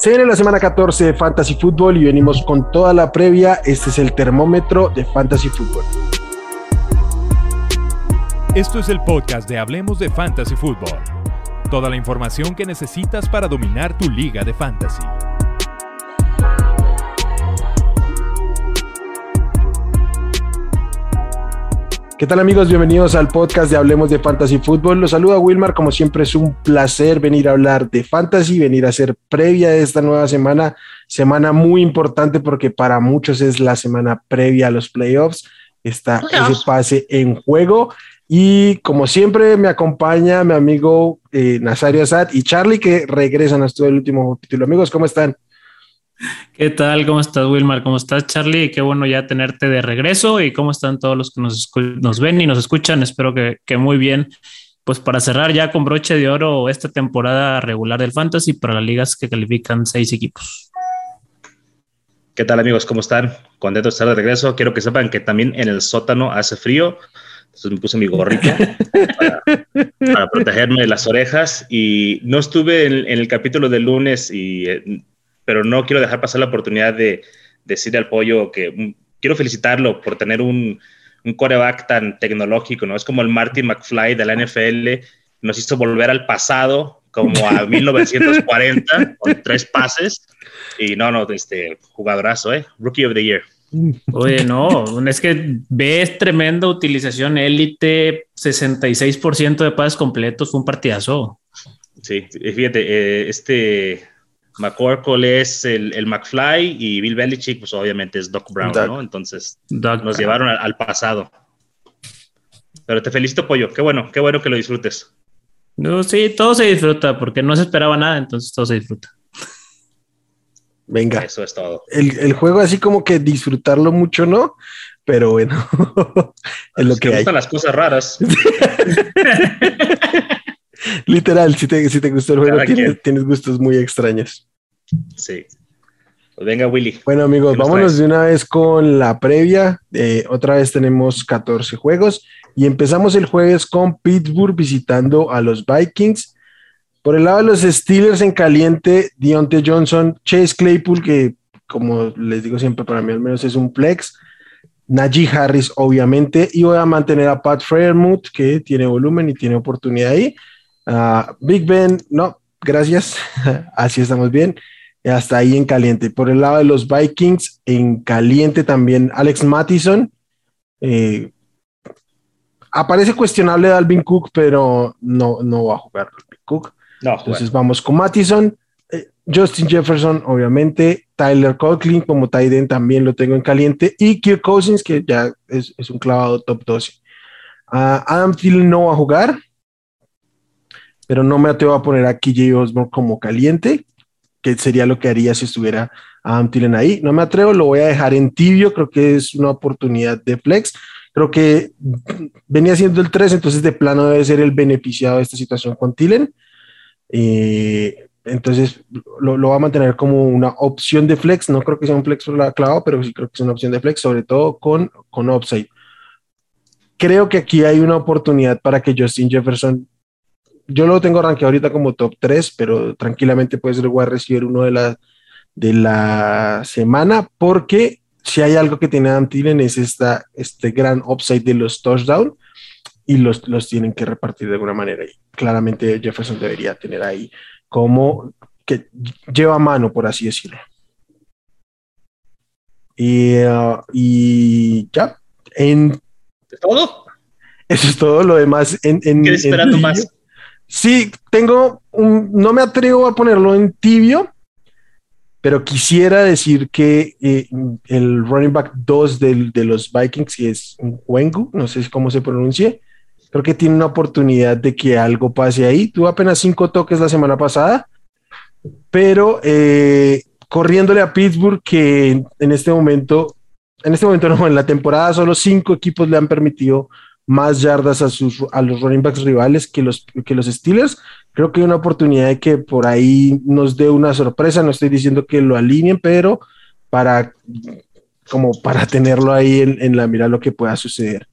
Se viene la semana 14 de Fantasy Football y venimos con toda la previa. Este es el termómetro de Fantasy Football. Esto es el podcast de Hablemos de Fantasy Football. Toda la información que necesitas para dominar tu liga de fantasy. ¿Qué tal amigos? Bienvenidos al podcast de Hablemos de Fantasy Fútbol. Los saluda Wilmar, como siempre es un placer venir a hablar de fantasy, venir a hacer previa de esta nueva semana, semana muy importante porque para muchos es la semana previa a los playoffs, está ese pase en juego y como siempre me acompaña mi amigo eh, Nazario Asad y Charlie que regresan a el último capítulo. Amigos, ¿cómo están? ¿Qué tal? ¿Cómo estás, Wilmar? ¿Cómo estás, Charlie? Qué bueno ya tenerte de regreso. ¿Y cómo están todos los que nos, nos ven y nos escuchan? Espero que, que, muy bien. Pues para cerrar ya con broche de oro esta temporada regular del Fantasy para las ligas que califican seis equipos. ¿Qué tal, amigos? ¿Cómo están? Contento de estar de regreso. Quiero que sepan que también en el sótano hace frío. Entonces me puse mi gorrito para, protegerme de las orejas y no estuve en, en el capítulo del lunes y eh, pero no quiero dejar pasar la oportunidad de, decirle al pollo que mm, quiero felicitarlo por tener un, un coreback tan tecnológico, ¿no? Es como el Martin McFly de la NFL, nos hizo volver al pasado, como a 1940, con tres pases. Y no, no, este jugadorazo, ¿eh? Rookie of the Year. Oye, no, es que ves tremenda utilización élite, 66% de pases completos, fue un partidazo. Sí, fíjate, eh, este McCorkle es el, el, McFly y Bill Belichick, pues obviamente es Doc Brown, Doug. ¿no? Entonces Doug nos llevaron al, al, pasado. Pero te felicito, Pollo. Qué bueno, qué bueno que lo disfrutes. No, sí, todo se disfruta porque no se esperaba nada, entonces todo se disfruta. Venga. Eso es todo. El, el juego así como que disfrutarlo mucho, ¿no? Pero bueno, es lo que, hay. gustan las cosas raras. Literal, si te, si te gustó el juego, tienes, tienes, gustos muy extraños. Sí. Pues venga, Willy. Bueno, amigos, vámonos de una vez con la previa. Eh, otra vez tenemos 14 juegos y empezamos el jueves con Pittsburgh visitando a los Vikings. Por el lado de los Steelers en caliente, Deontay Johnson, Chase Claypool, que como les digo siempre, para mí al menos es un flex. Najee Harris, obviamente, y voy a mantener a Pat Fairmouth, que tiene volumen y tiene oportunidad ahí. Uh, Big Ben, no, gracias. Así estamos bien. Hasta ahí en caliente. Por el lado de los Vikings, en caliente también Alex Mattison. Eh, aparece cuestionable Dalvin Cook, pero no, no va a jugar Dalvin Cook. No, Entonces bueno. vamos con Mattison. Eh, Justin Jefferson, obviamente. Tyler Conklin como end también lo tengo en caliente. Y Kirk Cousins, que ya es, es un clavado top 12. Uh, Adam Thielen no va a jugar pero no me atrevo a poner a KJ Osborne como caliente, que sería lo que haría si estuviera Adam Thielen ahí. No me atrevo, lo voy a dejar en tibio, creo que es una oportunidad de flex. Creo que venía siendo el 3, entonces de plano debe ser el beneficiado de esta situación con Thielen. Eh, entonces lo, lo, va a mantener como una opción de flex. No creo que sea un flex por la clavo, pero sí creo que es una opción de flex, sobre todo con, con upside. Creo que aquí hay una oportunidad para que Justin Jefferson yo lo tengo rankeado ahorita como top 3, pero tranquilamente puede ser wide receiver uno de la, de la semana, porque si hay algo que tiene Adam Thielen es esta, este gran upside de los touchdowns y los, los tienen que repartir de alguna manera. Y claramente Jefferson debería tener ahí como que lleva mano, por así decirlo. Y, uh, y ya, en... ¿Es todo? Eso es todo lo demás. En, en, ¿Qué esperando en, más? Sí, tengo un, no me atrevo a ponerlo en tibio, pero quisiera decir que eh, el running back 2 del, de los Vikings, que es Wengu, no sé cómo se pronuncie, creo que tiene una oportunidad de que algo pase ahí. Tuvo apenas cinco toques la semana pasada, pero eh, corriéndole a Pittsburgh, que en este momento, en este momento no, en la temporada solo cinco equipos le han permitido más yardas a, sus, a los running backs rivales que los, que los Steelers. Creo que hay una oportunidad de que por ahí nos dé una sorpresa. No estoy diciendo que lo alineen, pero para como para tenerlo ahí en, en la mira lo que pueda suceder.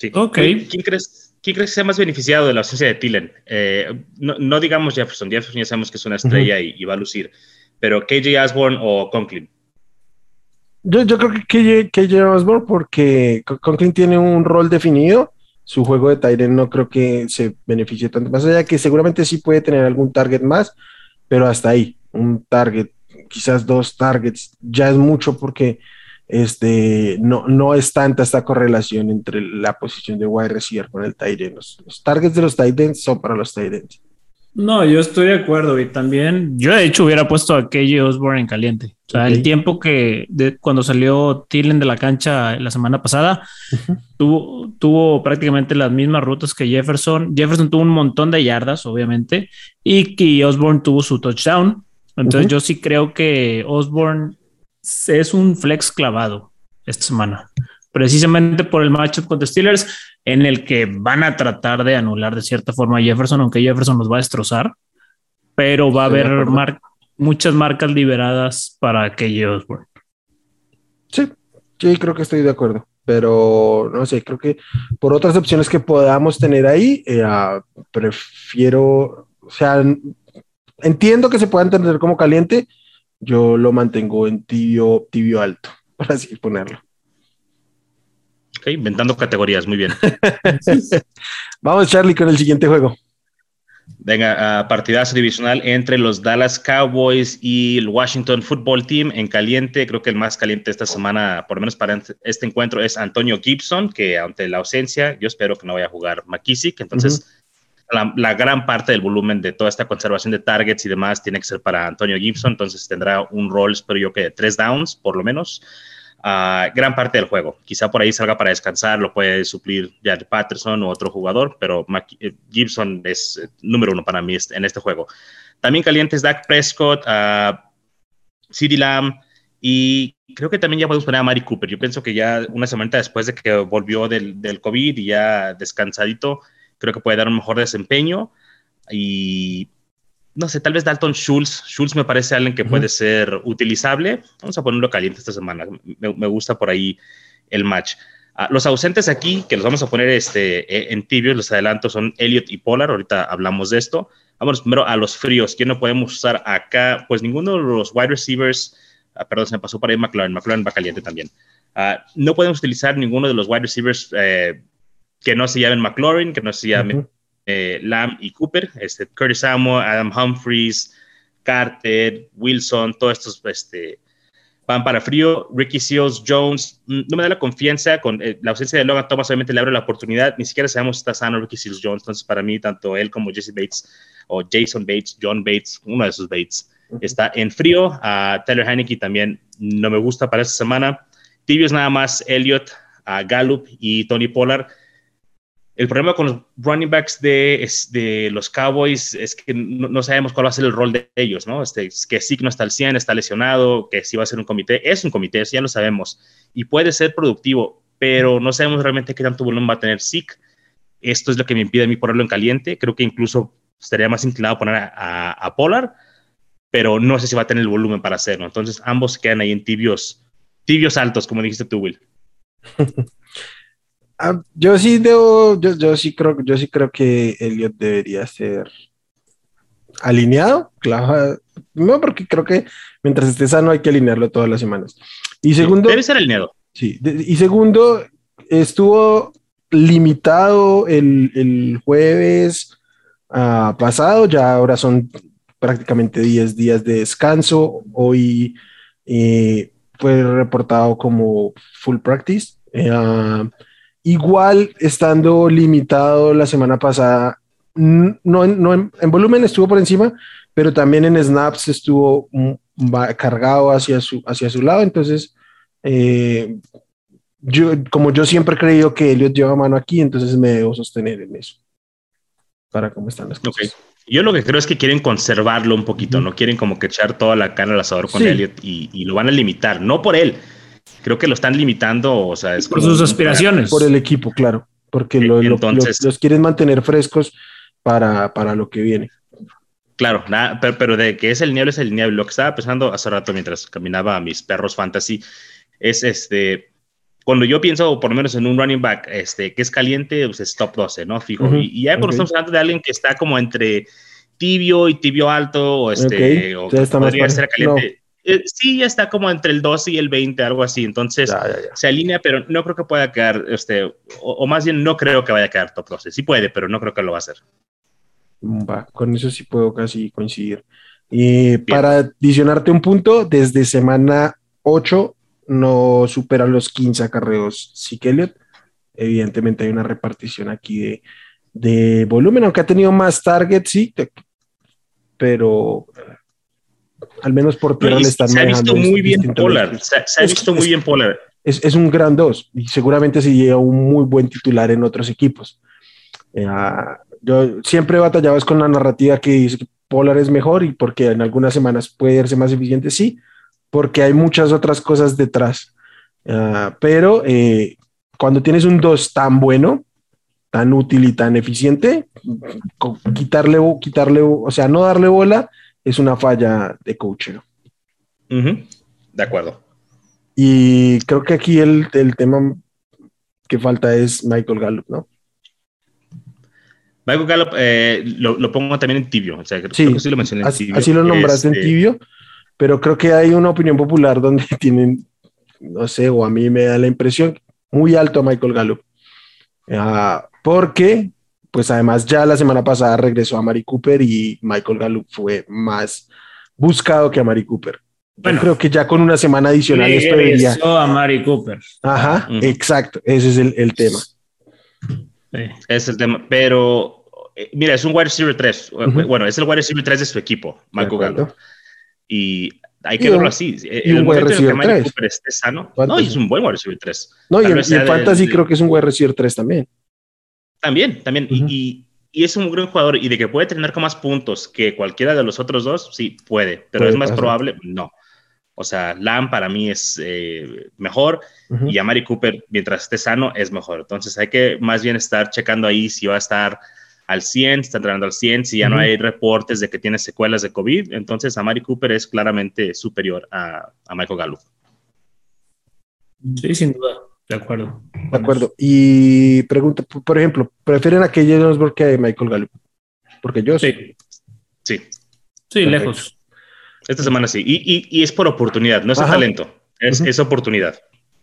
Sí. Ok. ¿Quién crees, ¿quién crees que sea más beneficiado de la ausencia de Tillen? Eh, no, digamos Jefferson, Jefferson ya sabemos que es una estrella y, va a lucir, pero KJ Osborne o Conklin. Yo, creo que KJ, Osborne porque Conklin tiene un rol definido, su juego de Tyren no creo que se beneficie tanto, más allá que seguramente sí puede tener algún target más, pero hasta ahí, un target, quizás dos targets, ya es mucho porque este, no, no es tanta esta correlación entre la posición de wide receiver con el end. Los, targets de los tight ends son para los tight ends. No, yo estoy de acuerdo y también yo de hecho hubiera puesto a KJ Osborne en caliente. O sea, el tiempo que de, cuando salió Tillen de la cancha la semana pasada, tuvo, tuvo prácticamente las mismas rutas que Jefferson. Jefferson tuvo un montón de yardas, obviamente, y que Osborne tuvo su touchdown. Entonces yo sí creo que Osborne es un flex clavado esta semana, precisamente por el matchup contra Steelers, en el que van a tratar de anular de cierta forma a Jefferson, aunque Jefferson los va a destrozar, pero va a haber muchas marcas liberadas para que Osborne. Sí, sí, creo que estoy de acuerdo pero no sé, creo que por otras opciones que podamos tener ahí, eh, ah, prefiero, o sea, entiendo que se pueda entender como caliente, yo lo mantengo en tibio, tibio alto, para así ponerlo. Ok, inventando categorías, muy bien. Vamos, Charlie, con el siguiente juego. Venga, partidazo divisional entre los Dallas Cowboys y el Washington Football Team en caliente. Creo que el más caliente esta semana, por lo menos para este encuentro, es Antonio Gibson, que ante la ausencia, yo espero que no vaya a jugar McKissick. Entonces, la, gran parte del volumen de toda esta conservación de targets y demás tiene que ser para Antonio Gibson, entonces tendrá un rol, espero yo que de tres downs por lo menos. Uh, gran parte del juego. Quizá por ahí salga para descansar, lo puede suplir Jared Patterson u otro jugador, pero eh, Gibson es eh, número uno para mí en este juego. También calientes Dak Prescott, uh, Lamb y creo que también ya podemos poner a Mari Cooper. Yo pienso que ya una semana después de que volvió del, del COVID y ya descansadito, creo que puede dar un mejor desempeño y no sé, tal vez Dalton Schultz. Schultz me parece alguien que puede ser utilizable. Vamos a ponerlo caliente esta semana. Me, gusta por ahí el match. Ah, los ausentes aquí, que los vamos a poner este, e, en tibios, los adelanto, son Elliot y Polar. Ahorita hablamos de esto. Vamos primero a los fríos. ¿Quién no podemos usar acá? Pues ninguno de los wide receivers. Ah, perdón, se me pasó por ahí McLaren. McLaren va caliente también. Ah, no podemos utilizar ninguno de los wide receivers eh, que no se llamen McLaurin, que no se llamen eh, Lamb y Cooper, este, Curtis Samuel, Adam Humphries, Carter, Wilson, todos estos este, van para frío. Ricky Seals, Jones, mm, no me da la confianza con eh, la ausencia de Logan Thomas, obviamente le abre la oportunidad, ni siquiera sabemos si está sano Ricky Seals Jones, entonces para mí tanto él como Jesse Bates o Jason Bates, John Bates, uno de esos Bates, está en frío. A Taylor Heineke también no me gusta para esta semana. Tibios nada más, Elliot, a Gallup y Tony Pollard el problema con los running backs de, de los Cowboys es que no, sabemos cuál va a ser el rol de ellos, ¿no? Este, que sí que no está al 100, está lesionado, que sí va a ser un comité. Es un comité, eso ya lo sabemos. Y puede ser productivo, pero no sabemos realmente qué tanto volumen va a tener SIC. Esto es lo que me impide a mí ponerlo en caliente. Creo que incluso estaría más inclinado a poner a, a, Polar, pero no sé si va a tener el volumen para hacerlo. Entonces, ambos quedan ahí en tibios, tibios altos, como dijiste tú, Will. Ah, yo sí debo, yo, sí creo, yo sí creo que Elliot debería ser alineado, claro, no porque creo que mientras esté sano hay que alinearlo todas las semanas. Y segundo, debe ser alineado. Sí, y segundo, estuvo limitado el, jueves ah, pasado, ya ahora son prácticamente 10 días de descanso. Hoy eh, fue reportado como full practice. Eh, ah, Igual, estando limitado la semana pasada, no, en, volumen estuvo por encima, pero también en snaps estuvo cargado hacia su, hacia su lado. Entonces, eh, yo, como yo siempre he creído que Elliot lleva mano aquí, entonces me debo sostener en eso. Para cómo están las cosas. Yo lo que creo es que quieren conservarlo un poquito, no quieren como que echar toda la carne al asador con Elliot y, y, lo van a limitar, no por él, creo que lo están limitando, o sea, es por sus aspiraciones. Por el equipo, claro, porque lo, los quieren mantener frescos para, para lo que viene. Claro, nada, pero, de que es el nieblo, es el nieblo. Lo que estaba pensando hace rato mientras caminaba a mis perros fantasy es este, cuando yo pienso, por lo menos en un running back este, que es caliente, pues es top 12, ¿no? Fijo. Y, y ya cuando ok. estamos hablando de alguien que está como entre tibio y tibio alto, o este, o podría ser caliente. Eh, sí, ya está como entre el 12 y el 20, algo así. Entonces, Ya, ya, ya. se alinea, pero no creo que pueda quedar, este, o, o más bien no creo que vaya a quedar top 12. Sí puede, pero no creo que lo va a hacer. Va, con eso sí puedo casi coincidir. Y para adicionarte un punto, desde semana 8 no supera los 15 acarreos Zeke Elliott. Evidentemente hay una repartición aquí de, de volumen, aunque ha tenido más targets, sí, pero eh, al menos por tierra Y le están se ha visto manejando muy bien. Pollard. Se, se ha Es- visto es- muy bien Pollard. es, es un gran dos y seguramente se lleva un muy buen titular en otros equipos. Eh, ah, yo siempre es con la narrativa que dice que Polar es mejor y porque en algunas semanas puede ser más eficiente, sí, porque hay muchas otras cosas detrás. Ah, pero eh, cuando tienes un 2 tan bueno, tan útil y tan eficiente, quitarle, quitarle, o sea, no darle bola es una falla de coaching. Ujú, De acuerdo. Y creo que aquí el, el tema que falta es Michael Gallup, ¿no? Michael Gallup eh, lo, lo pongo también en tibio. O sea, creo Sí, que sí lo mencioné en Así, tibio. así lo nombraste en Este, tibio, pero creo que hay una opinión popular donde tienen, no sé, o a mí me da la impresión, muy alto a Michael Gallup. Ah, porque, pues además ya la semana pasada regresó a Mari Cooper y Michael Gallup fue más buscado que a Mari Cooper. Yo creo que ya con una semana adicional esto debería... Regresó a Mari Cooper. Ajá, exacto, ese es el, el tema. Sí. Es el tema. Pero, eh, mira, es un wide receiver 3. Ujú. Bueno, es el wide receiver 3 de su equipo, ¿De Michael? Gallup. Y hay Y que verlo así. y En un el wide el receiver que Mari tres. Cooper esté sano. ¿Cuántos? No, y es un buen wide receiver 3. No, y y en sea Fantasy del- creo que es un wide receiver 3 también. También, también. Y- Ujú. y, y es un gran jugador. Y de que puede tener con más puntos que cualquiera de los otros dos, sí, puede. Pero Puede es más pasar. probable, no. O sea, Lamb para mí es eh, mejor. Y a Mari Cooper, mientras esté sano, es mejor. Entonces hay que más bien estar checando ahí si va a estar al 100, si está entrenando al 100, si ya no hay reportes de que tiene secuelas de COVID. Entonces a Mari Cooper es claramente superior a, a Michael Gallup. Sí, sin duda. De acuerdo. De acuerdo. Y pregunta, por ejemplo, ¿prefieren a Jalen Osborne que a Michael Gallup? Porque yo sí. Sí, Sí, lejos. esta semana sí. Y, y- y es por oportunidad, no es Ajá. talento, es, es oportunidad.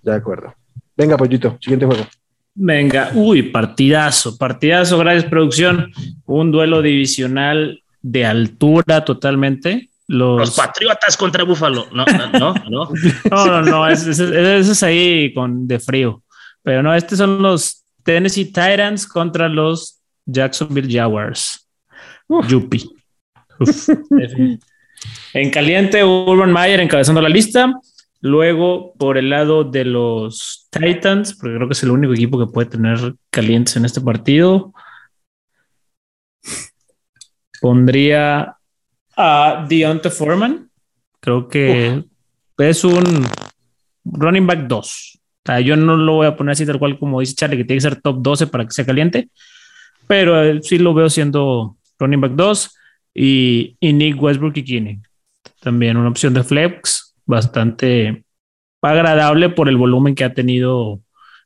De acuerdo. Venga, Pollito, siguiente juego. Venga, uy, partidazo, partidazo, gracias producción. Un duelo divisional de altura totalmente. Los Los, Patriotas contra Búfalo. No, no, no. no. no, no, es ahí con de frío. Pero no, estos son los Tennessee Titans contra los Jacksonville Jaguars. Yupi. Uf. en caliente, Urban Meyer encabezando la lista. Luego, por el lado de los Titans, porque creo que es el único equipo que puede tener calientes en este partido, pondría a Deontay Foreman. Creo que es un running back 2. O sea, yo no lo voy a poner así tal cual como dice Charlie, que tiene que ser top 12 para que sea caliente, pero eh, sí lo veo siendo running back 2 y, y Nick Westbrook y Kinney. También una opción de flex bastante agradable por el volumen que ha tenido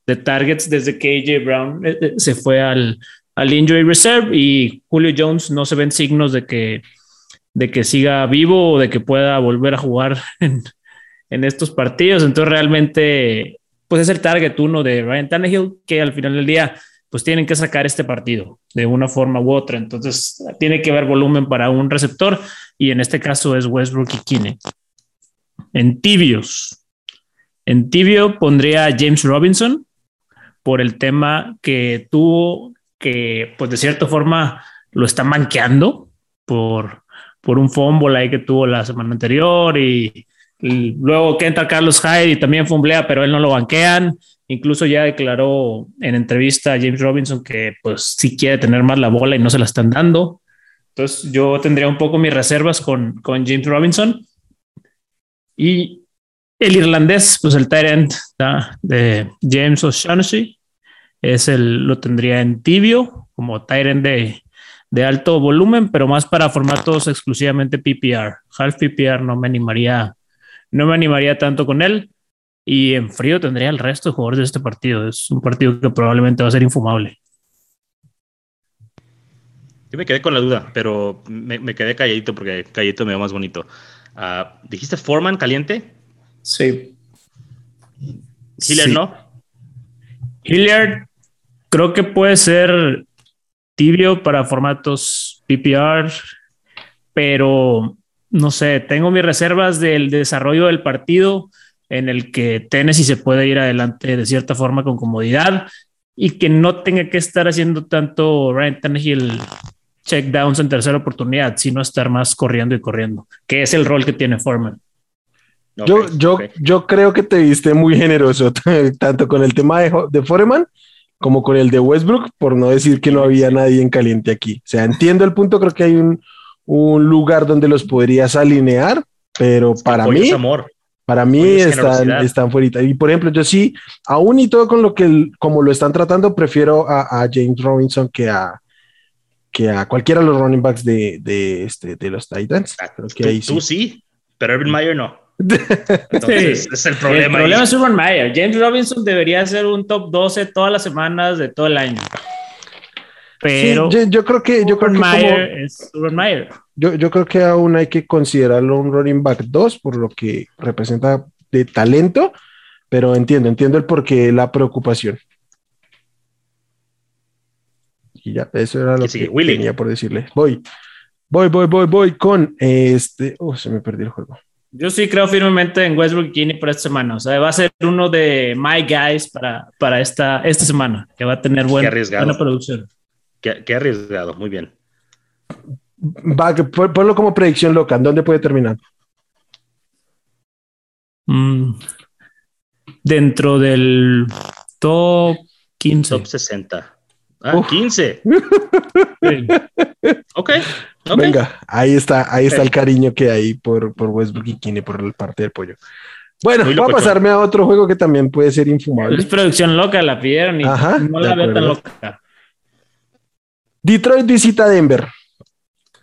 de targets desde que AJ Brown eh, eh, se fue al, al injury reserve y Julio Jones no se ven signos de que, de que siga vivo o de que pueda volver a jugar en, en estos partidos. Entonces realmente pues es el target uno de Ryan Tannehill que al final del día pues tienen que sacar este partido de una forma u otra. Entonces tiene que haber volumen para un receptor y en este caso es Westbrook y Kine. En tibios, en tibio pondría a James Robinson por el tema que tuvo que pues de cierta forma lo está manqueando por, por un fumble ahí que tuvo la semana anterior y, y luego que entra Carlos Hyde y también fumblea, pero él no lo banquean. Incluso ya declaró en entrevista a James Robinson que pues sí quiere tener más la bola y no se la están dando. Entonces yo tendría un poco mis reservas con, con James Robinson. Y el irlandés, pues el ¿tá? de James O'Shaughnessy, es el, lo tendría en tibio, como end de, de alto volumen, pero más para formatos exclusivamente PPR. Half PPR no me animaría, no me animaría tanto con él. y en frío tendría el resto de jugadores de este partido. Es un partido que probablemente va a ser infumable. Yo me quedé con la duda, pero me, quedé calladito porque calladito me va más bonito. Ah, ¿Dijiste Foreman caliente? Sí. Hilliard no. Hilliard creo que puede ser tibio para formatos PPR, pero no sé, tengo mis reservas del desarrollo del partido en el que Tennessee se puede ir adelante de cierta forma con comodidad y que no tenga que estar haciendo tanto Ryan Tannehill checkdowns en tercera oportunidad, sino estar más corriendo y corriendo, que es el rol que tiene Foreman. yo, yo, yo creo que te viste muy generoso, tanto con el tema de, de Foreman como con el de Westbrook, por no decir que no había nadie en caliente aquí. O sea, entiendo el punto, creo que hay un, un lugar donde los podrías alinear, pero para mí, para mí están, están fuera. Y por ejemplo, yo sí, aún y todo con lo que, como lo están tratando, prefiero a, a James Robinson que a, que a cualquiera de los running backs de, de, este, de los Titans. Ah, Creo que tú, ahí sí. tú sí, pero Urban Meyer no. Entonces, es el problema. El problema es Urban Meyer. James Robinson debería ser un top 12 todas las semanas de todo el año. Pero sí, yo, creo que yo creo que Meyer es Urban Meyer. Yo, yo creo que aún hay que considerarlo un running back 2 por lo que representa de talento, pero entiendo, entiendo el porqué la preocupación. Y ya, eso era lo que tenía por decirle. Voy, voy, voy, voy, voy con este. Oh, se me perdió el juego. Yo sí creo firmemente en Westbrook Kini para esta semana. O sea, va a ser uno de my guys para, para esta, esta semana, que va a tener buena producción. Qué, arriesgado, muy bien. Va, ponlo como predicción loca. ¿Dónde puede terminar? Mm, dentro del top 15. Top 60. Ah, 15. ok. Venga, ahí está, ahí está el cariño que hay por, por Westbrook y Kine por la parte del pollo. Bueno, voy a pasarme a otro juego que también puede ser infumable. Es producción loca, la pidieron y no la veo tan loca. Detroit visita Denver.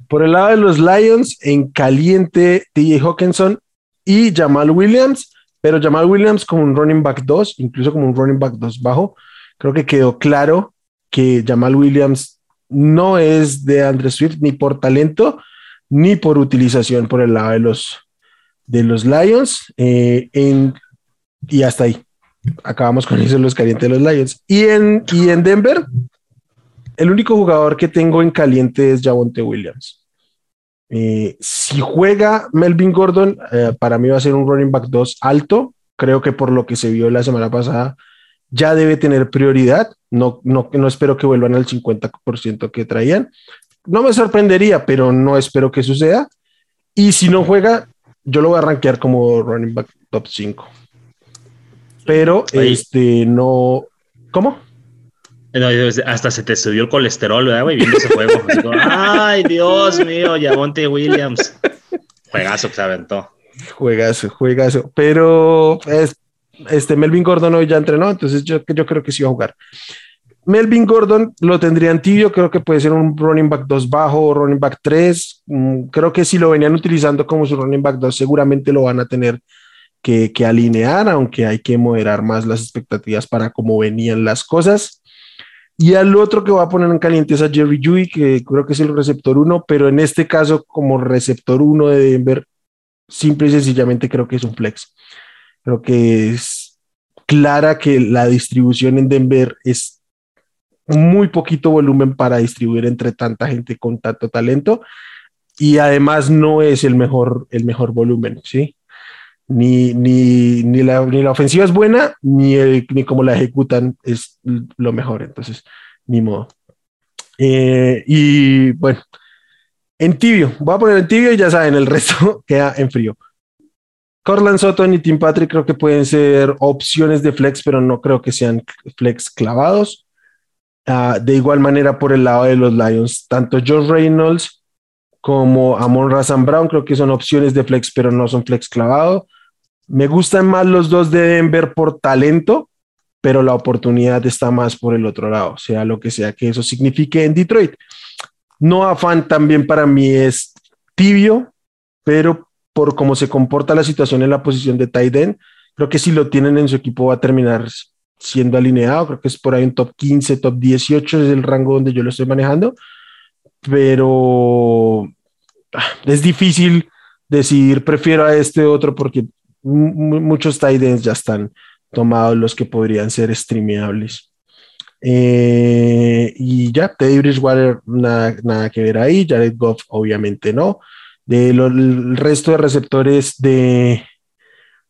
Por el lado de los Lions, en caliente, TJ Hawkinson y Jamal Williams, pero Jamal Williams como un running back 2, incluso como un running back 2 bajo. Creo que quedó claro que Jamal Williams no es de Andre Swift ni por talento ni por utilización por el lado de los, de los Lions. Eh, y hasta ahí. Acabamos con eso los calientes de los Lions. Y en, y en Denver, el único jugador que tengo en caliente es Javonte Williams. Eh, si juega Melvin Gordon, eh, para mí va a ser un running back 2 alto. Creo que por lo que se vio la semana pasada, ya debe tener prioridad. No, no, no espero que vuelvan al 50% que traían. No me sorprendería, pero no espero que suceda. Y si no juega, yo lo voy a rankear como running back top 5. Pero este no. ¿Cómo? hasta se te subió el colesterol, ¿verdad, güey? Viendo ese juego. Ay, Dios mío, Yavonte Williams. Juegazo que se aventó. Juegazo, juegazo. Pero es, este Melvin Gordon hoy ya entrenó, entonces yo, creo que sí va a jugar. Melvin Gordon lo tendría en tibio, creo que puede ser un running back 2 bajo o running back 3. Mm, creo que si lo venían utilizando como su running back 2, seguramente lo van a tener que, que, alinear, aunque hay que moderar más las expectativas para cómo venían las cosas. Y al otro que va a poner en caliente es a Jerry Judy, que creo que es el receptor 1, pero en este caso, como receptor 1 de Denver, simple y sencillamente creo que es un flex. Creo que es clara que la distribución en Denver es muy poquito volumen para distribuir entre tanta gente con tanto talento y además no es el mejor, el mejor volumen, ¿sí? Ni, ni, ni, la, ni la ofensiva es buena, ni, el, ni como la ejecutan es lo mejor, entonces, ni modo. Eh, y bueno, en tibio, voy a poner en tibio y ya saben, el resto queda en frío. Corland Sutton y Tim Patrick creo que pueden ser opciones de flex, pero no creo que sean flex clavados. Ah, de igual manera, por el lado de los Lions, tanto Josh Reynolds como Amon Razan Brown creo que son opciones de flex, pero no son flex clavados. Me gustan más los dos de Denver por talento, pero la oportunidad está más por el otro lado, sea lo que sea que eso signifique en Detroit. No afán también para mí es tibio, pero por cómo se comporta la situación en la posición de tight Creo que si lo tienen en su equipo va a terminar siendo alineado. Creo que es por ahí un top 15, top 18 es el rango donde yo lo estoy manejando. Pero ah, es difícil decidir, prefiero a este otro porque muchos tight ends ya están tomados los que podrían ser streameables. Eh, y ya, Teddy Bridgewater, nada, nada, que ver ahí. Jared Goff, obviamente no. Del resto de receptores de,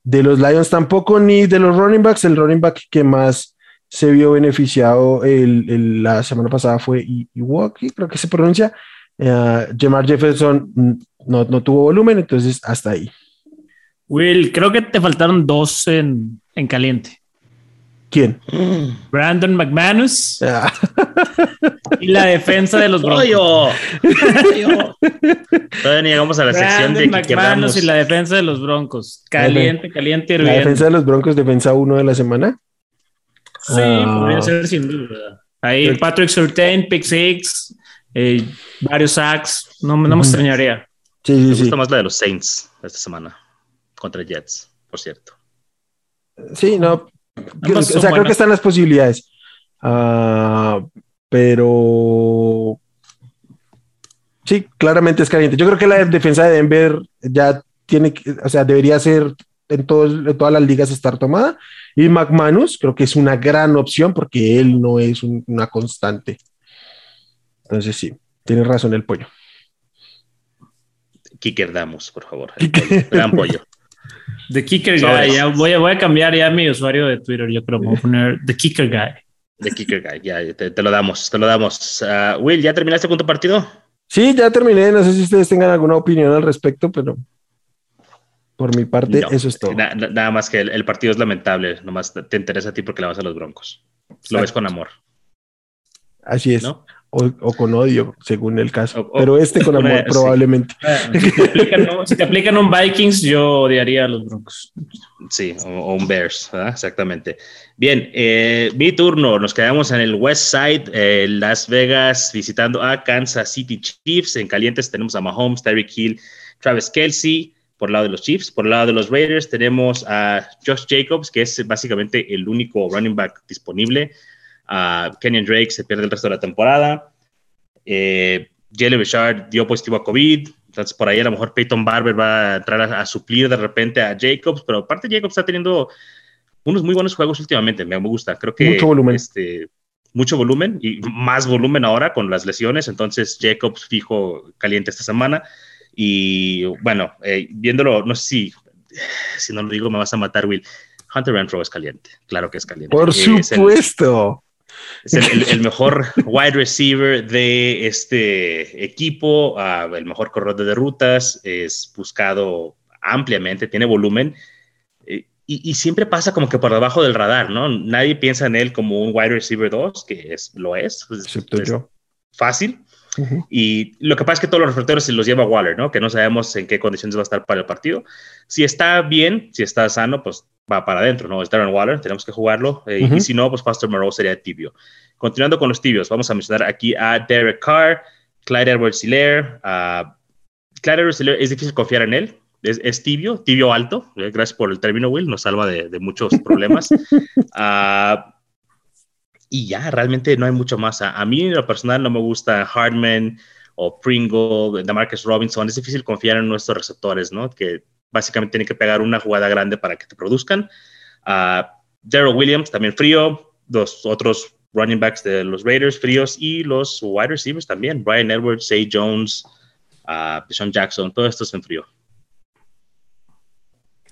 de los Lions tampoco, ni de los running backs. El running back que más se vio beneficiado el, la semana pasada fue Iwaki, creo que se pronuncia. Uh, Jamar Jefferson no, no, tuvo volumen, entonces hasta ahí. Will, creo que te faltaron dos en, en caliente. ¿Quién? Brandon McManus. Ah. y la defensa de los Broncos. Todavía llegamos a la sección de McManus y la defensa de los Broncos. Caliente, caliente. La defensa de los Broncos, defensa uno de la semana. Sí, podría ah. ser sin duda. Ahí Patrick Surtain, pick six, eh, varios sacks. No, no me extrañaría. Sí, sí, me gusta más la de los Saints esta semana contra Jets, por cierto. Sí, no, o sea, creo que están las posibilidades. Ah, pero sí, claramente es caliente. Yo creo que la defensa de Denver ya tiene que, o sea, debería ser en, todas las ligas estar tomada. Y McManus creo que es una gran opción porque él no es una constante. Entonces sí, tiene razón el pollo. Kicker damos, por favor. gran pollo. The Kicker Guy. Ya voy, a, voy a cambiar ya mi usuario de Twitter. Yo creo que voy a poner The Kicker Guy. Kicker Guy, ya, te, lo damos, te lo damos. Uh, Will, ¿ya terminaste con tu partido? Sí, ya terminé. No sé si ustedes tengan alguna opinión al respecto, pero por mi parte, eso es todo. nada más que el, partido es lamentable. Nomás te interesa a ti porque le vas a los broncos. Lo ves con amor. Así es. ¿No? O, con odio, según el caso. Pero este con amor, probablemente. si, te aplican, un Vikings, yo odiaría a los Broncos. Sí, o, un Bears, exactamente. Bien, eh, mi turno. Nos quedamos en el West Side, eh, Las Vegas, visitando a Kansas City Chiefs. En calientes tenemos a Mahomes, Tyreek Hill, Travis Kelsey por el lado de los Chiefs. Por el lado de los Raiders tenemos a Josh Jacobs, que es básicamente el único running back disponible. Uh, Kenyon Drake se pierde el resto de la temporada. Eh, Jalen Richard dio positivo a COVID. Entonces, por ahí a lo mejor Peyton Barber va a entrar a, suplir de repente a Jacobs. Pero aparte, Jacobs está teniendo unos muy buenos juegos últimamente. Me gusta. Creo que. Mucho volumen. Este, mucho volumen y más volumen ahora con las lesiones. Entonces, Jacobs fijo caliente esta semana. Y bueno, eh, viéndolo, no sé si, si no lo digo, me vas a matar, Will. Hunter Renfro es caliente. Claro que es caliente. Por supuesto. Es el, mejor wide receiver de este equipo, uh, el mejor corredor de rutas, es buscado ampliamente, tiene volumen eh, y, siempre pasa como que por debajo del radar, ¿no? Nadie piensa en él como un wide receiver 2, que es, lo es. Pues, Excepto yo. Fácil. Y lo que pasa es que todos los reflectores se los lleva Waller, ¿no? Que no sabemos en qué condiciones va a estar para el partido. Si está bien, si está sano, pues va para adentro, ¿no? Es Darren Waller, tenemos que jugarlo. Eh, y si no, pues Foster Moreau sería tibio. Continuando con los tibios, vamos a mencionar aquí a Derek Carr, Clyde Edwards Hilaire. Clyde Edwards Hilaire es difícil confiar en él. Es, tibio, tibio alto. Eh, gracias por el término, Will. Nos salva de, muchos problemas. Y ya, realmente no hay mucho más. A, mí, en lo personal, no me gusta Hardman o Pringle, Demarcus Robinson. Es difícil confiar en nuestros receptores, ¿no? Que básicamente tienen que pegar una jugada grande para que te produzcan. Uh, Daryl Williams, también frío. Los otros running backs de los Raiders, fríos. Y los wide receivers también. Brian Edwards, Say Jones, uh, Sean Jackson, todo esto es en frío.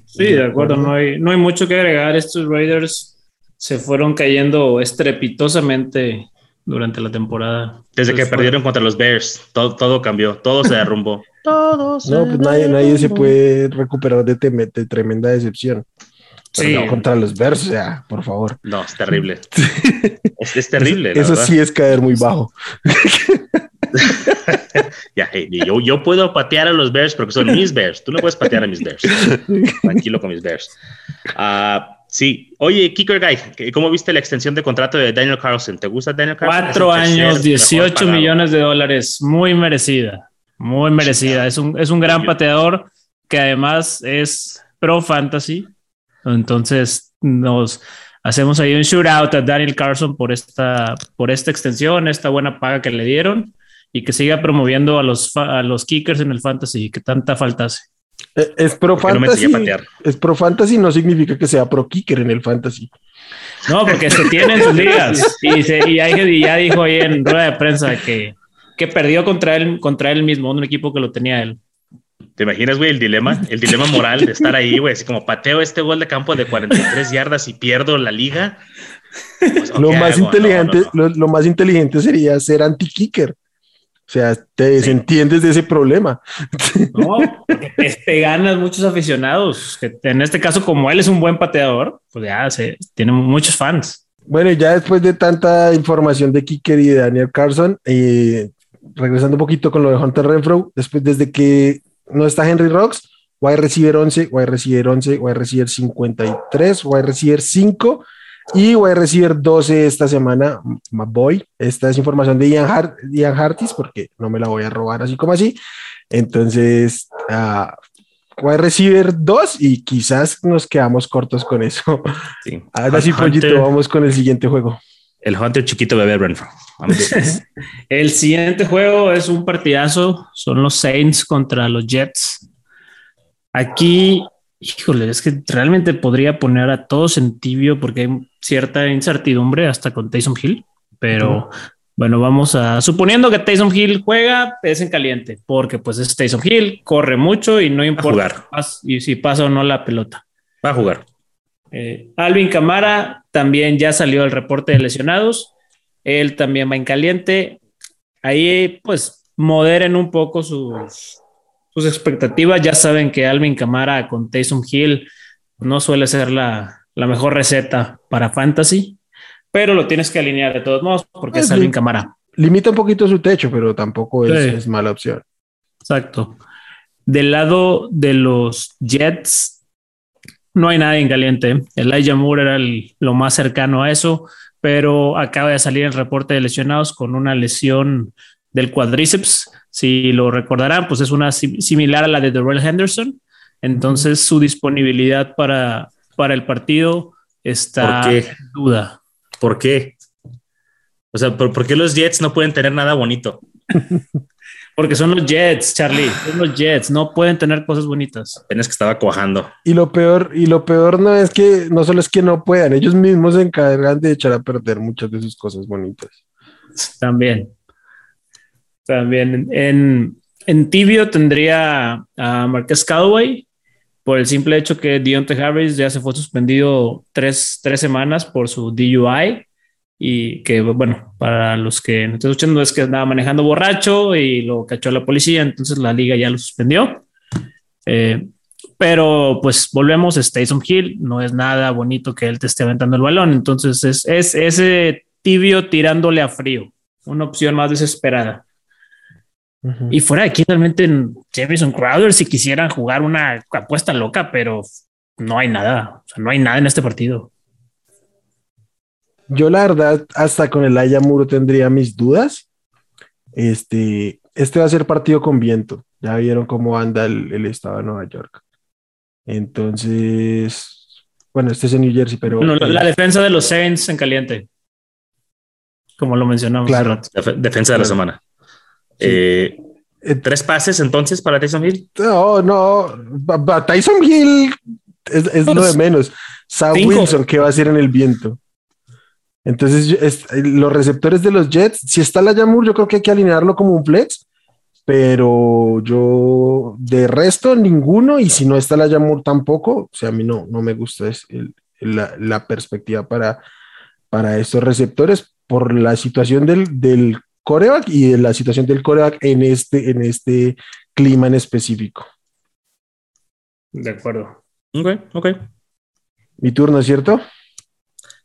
Sí, de acuerdo. No hay, no hay mucho que agregar. Estos Raiders se fueron cayendo estrepitosamente durante la temporada. Desde que perdieron contra los Bears, todo, todo cambió, todo se derrumbó. todo no, pues nadie, nadie se puede recuperar de, tremenda decepción. sí. contra los Bears, o sea, por favor. No, es terrible. es, terrible. Eso, sí es caer muy bajo. ya, yo, yo, puedo patear a los Bears porque son mis Bears. Tú no puedes patear a mis Bears. Tranquilo con mis Bears. Uh, Sí. Oye, Kicker Guy, ¿cómo viste la extensión de contrato de Daniel Carlson? ¿Te gusta Daniel Carlson? Cuatro años, 18 millones de dólares. Muy merecida. Muy merecida. Es un, es un gran pateador que además es pro fantasy. Entonces nos hacemos ahí un shootout a Daniel Carson por esta, por esta extensión, esta buena paga que le dieron y que siga promoviendo a los, a los kickers en el fantasy que tanta falta hace. Eh, es pro fantasy. es pro fantasy, no significa que sea pro kicker en el fantasy. No, porque se tienen sus ligas y, ya dijo ahí en rueda de prensa que, que perdió contra él, contra él mismo, un equipo que lo tenía él. ¿Te imaginas, güey, el dilema? El dilema moral de estar ahí, güey, así como pateo este gol de campo de 43 yardas y pierdo la liga. Pues, lo, más inteligente, Lo, más inteligente sería ser anti-kicker. O sea, te desentiendes de ese problema. No, te, ganas muchos aficionados. En este caso, como él es un buen pateador, pues ya se, tiene muchos fans. Bueno, ya después de tanta información de Kicker y de Daniel Carson, eh, regresando un poquito con lo de Hunter Renfro, después desde que no está Henry Rocks, wide receiver 11, wide receiver 11, wide receiver 53, wide receiver 5 y wide receiver 12 esta semana, boy. Esta es información de Ian, Hart, Ian Hartis porque no me la voy a robar así como así. Entonces, uh, wide receiver 2 y quizás nos quedamos cortos con eso. Sí. Ahora sí, Pollito, vamos con el siguiente juego. El Hunter chiquito bebé Renfro. el siguiente juego es un partidazo. Son los Saints contra los Jets. Aquí, híjole, es que realmente podría poner a todos en tibio porque hay cierta incertidumbre hasta con Taysom Hill. Pero bueno, vamos a suponiendo que Taysom Hill juega, es en caliente, porque pues es Taysom Hill, corre mucho y no importa y si pasa o no la pelota. Va a jugar. Eh, Alvin Camara también ya salió el reporte de lesionados. Él también va en caliente. Ahí, pues, moderen un poco sus, sus expectativas. Ya saben que Alvin Camara con Taysom Hill no suele ser la, mejor receta para fantasy, pero lo tienes que alinear de todos modos porque es, Alvin Camara. Limita un poquito su techo, pero tampoco es, es mala opción. Exacto. Del lado de los Jets, no hay nadie en caliente. Elijah Moore era lo más cercano a eso, pero acaba de salir el reporte de lesionados con una lesión del cuadríceps. Si lo recordarán, pues es una similar a la de Darrell Henderson. Entonces su disponibilidad para, para el partido está en duda. ¿Por qué? O sea, ¿por, qué los Jets no pueden tener nada bonito? Porque son los Jets, Charlie. Son los Jets. No pueden tener cosas bonitas. Apenas que estaba cuajando. Y lo peor, y lo peor no es que no solo es que no puedan, ellos mismos se encargan de echar a perder muchas de sus cosas bonitas. También. También. En, en tibio tendría a Marquez Callaway por el simple hecho que Deontay Harris ya se fue suspendido tres, tres semanas por su DUI y que, bueno, para los que no están escuchando es que andaba manejando borracho y lo cachó la policía, entonces la liga ya lo suspendió. Eh, pero pues volvemos, Stason Hill no es nada bonito que él te esté aventando el balón, entonces es, es ese tibio tirándole a frío, una opción más desesperada. Y fuera de aquí realmente Jameson Crowder si quisieran jugar una apuesta loca, pero no hay nada, o sea, no hay nada en este partido. Yo la verdad, hasta con el Ayamuro tendría mis dudas. Este, este va a ser partido con viento. Ya vieron cómo anda el, estado de Nueva York. Entonces, bueno, este es en New Jersey, pero... la, defensa de los Saints en caliente. Como lo mencionamos. Claro. defensa de la semana. Eh, eh, ¿Tres pases entonces para Tyson Hill? No, no. Tyson Hill es, lo de menos. Sam Wilson, ¿qué va a hacer en el viento? Entonces, los receptores de los Jets, si está la Yamur, yo creo que hay que alinearlo como un flex, pero yo de resto ninguno, y si no está la Yamur tampoco, o sea, a mí no, no me gusta es la, perspectiva para, para estos receptores por la situación del, del coreback y de la situación del coreback en este, en este clima en específico. De acuerdo. Ok, ok. Mi turno, ¿cierto?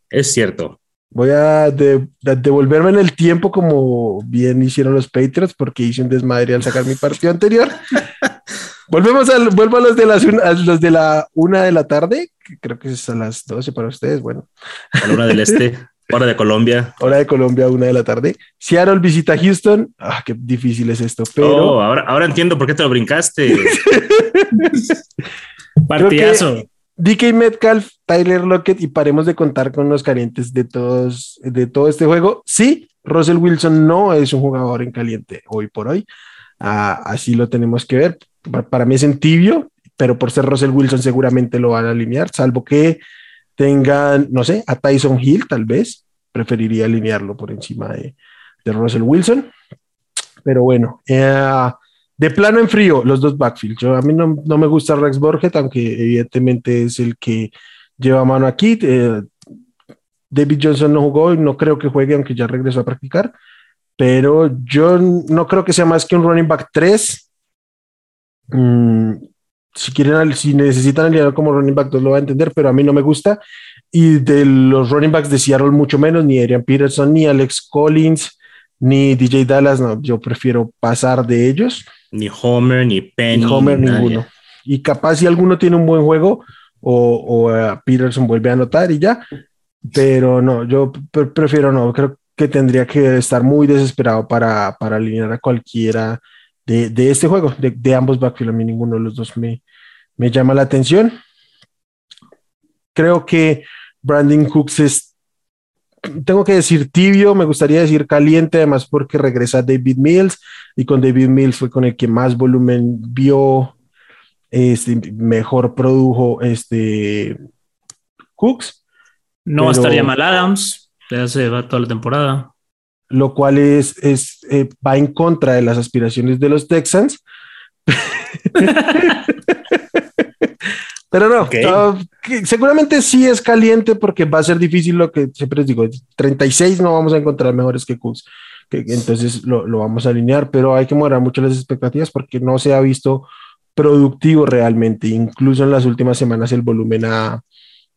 Es cierto. Voy a devolverme en el tiempo como bien hicieron los Patriots porque hice un desmadre al sacar mi partido anterior. Volvemos al, vuelvo a los de las los de la una de la tarde, que creo que es a las 12 para ustedes. Bueno, a la una del este, hora de Colombia. Hora de Colombia, una de la tarde. Seattle visita Houston. Ah, qué difícil es esto, pero. Oh, ahora, ahora entiendo por qué te lo brincaste. Partidazo DK Metcalf, Tyler Lockett y paremos de contar con los calientes de todos, de todo este juego. Sí, Russell Wilson no es un jugador en caliente hoy por hoy. Ah, así lo tenemos que ver. Para mí es en tibio, pero por ser Russell Wilson seguramente lo van a alinear, salvo que tengan, no sé, a Tyson Hill tal vez. Preferiría alinearlo por encima de, de Russell Wilson. Pero bueno, eh, de plano en frío, los dos backfields. a mí no, no, me gusta Rex Borget, aunque evidentemente es el que lleva mano aquí. Eh, David Johnson no jugó y no creo que juegue, aunque ya regresó a practicar. Pero yo no creo que sea más que un running back 3. Mm, si quieren, si necesitan alinear como running back 2 lo va a entender, pero a mí no me gusta. Y de los running backs de Seattle mucho menos, ni Adrian Peterson, ni Alex Collins, ni DJ Dallas, no, yo prefiero pasar de ellos. Ni Homer, ni Penny. Ni Homer, ninguno. Y capaz si alguno tiene un buen juego o, o uh, Peterson vuelve a anotar y ya. Pero no, yo prefiero no. Creo que tendría que estar muy desesperado para, para alinear a cualquiera de, de este juego, de, de, ambos backfield. A mí ninguno de los dos me, me llama la atención. Creo que Brandon Cooks es tengo que decir tibio, me gustaría decir caliente, además porque regresa David Mills y con David Mills fue con el que más volumen vio, este, mejor produjo este Cooks. No va a estar mal Adams, ya se va toda la temporada. Lo cual es, es eh, va en contra de las aspiraciones de los Texans. Pero no, seguramente sí es caliente porque va a ser difícil lo que siempre les digo, 36 no vamos a encontrar mejores que que, entonces lo, lo, vamos a alinear, pero hay que moderar mucho las expectativas porque no se ha visto productivo realmente, incluso en las últimas semanas el volumen ha,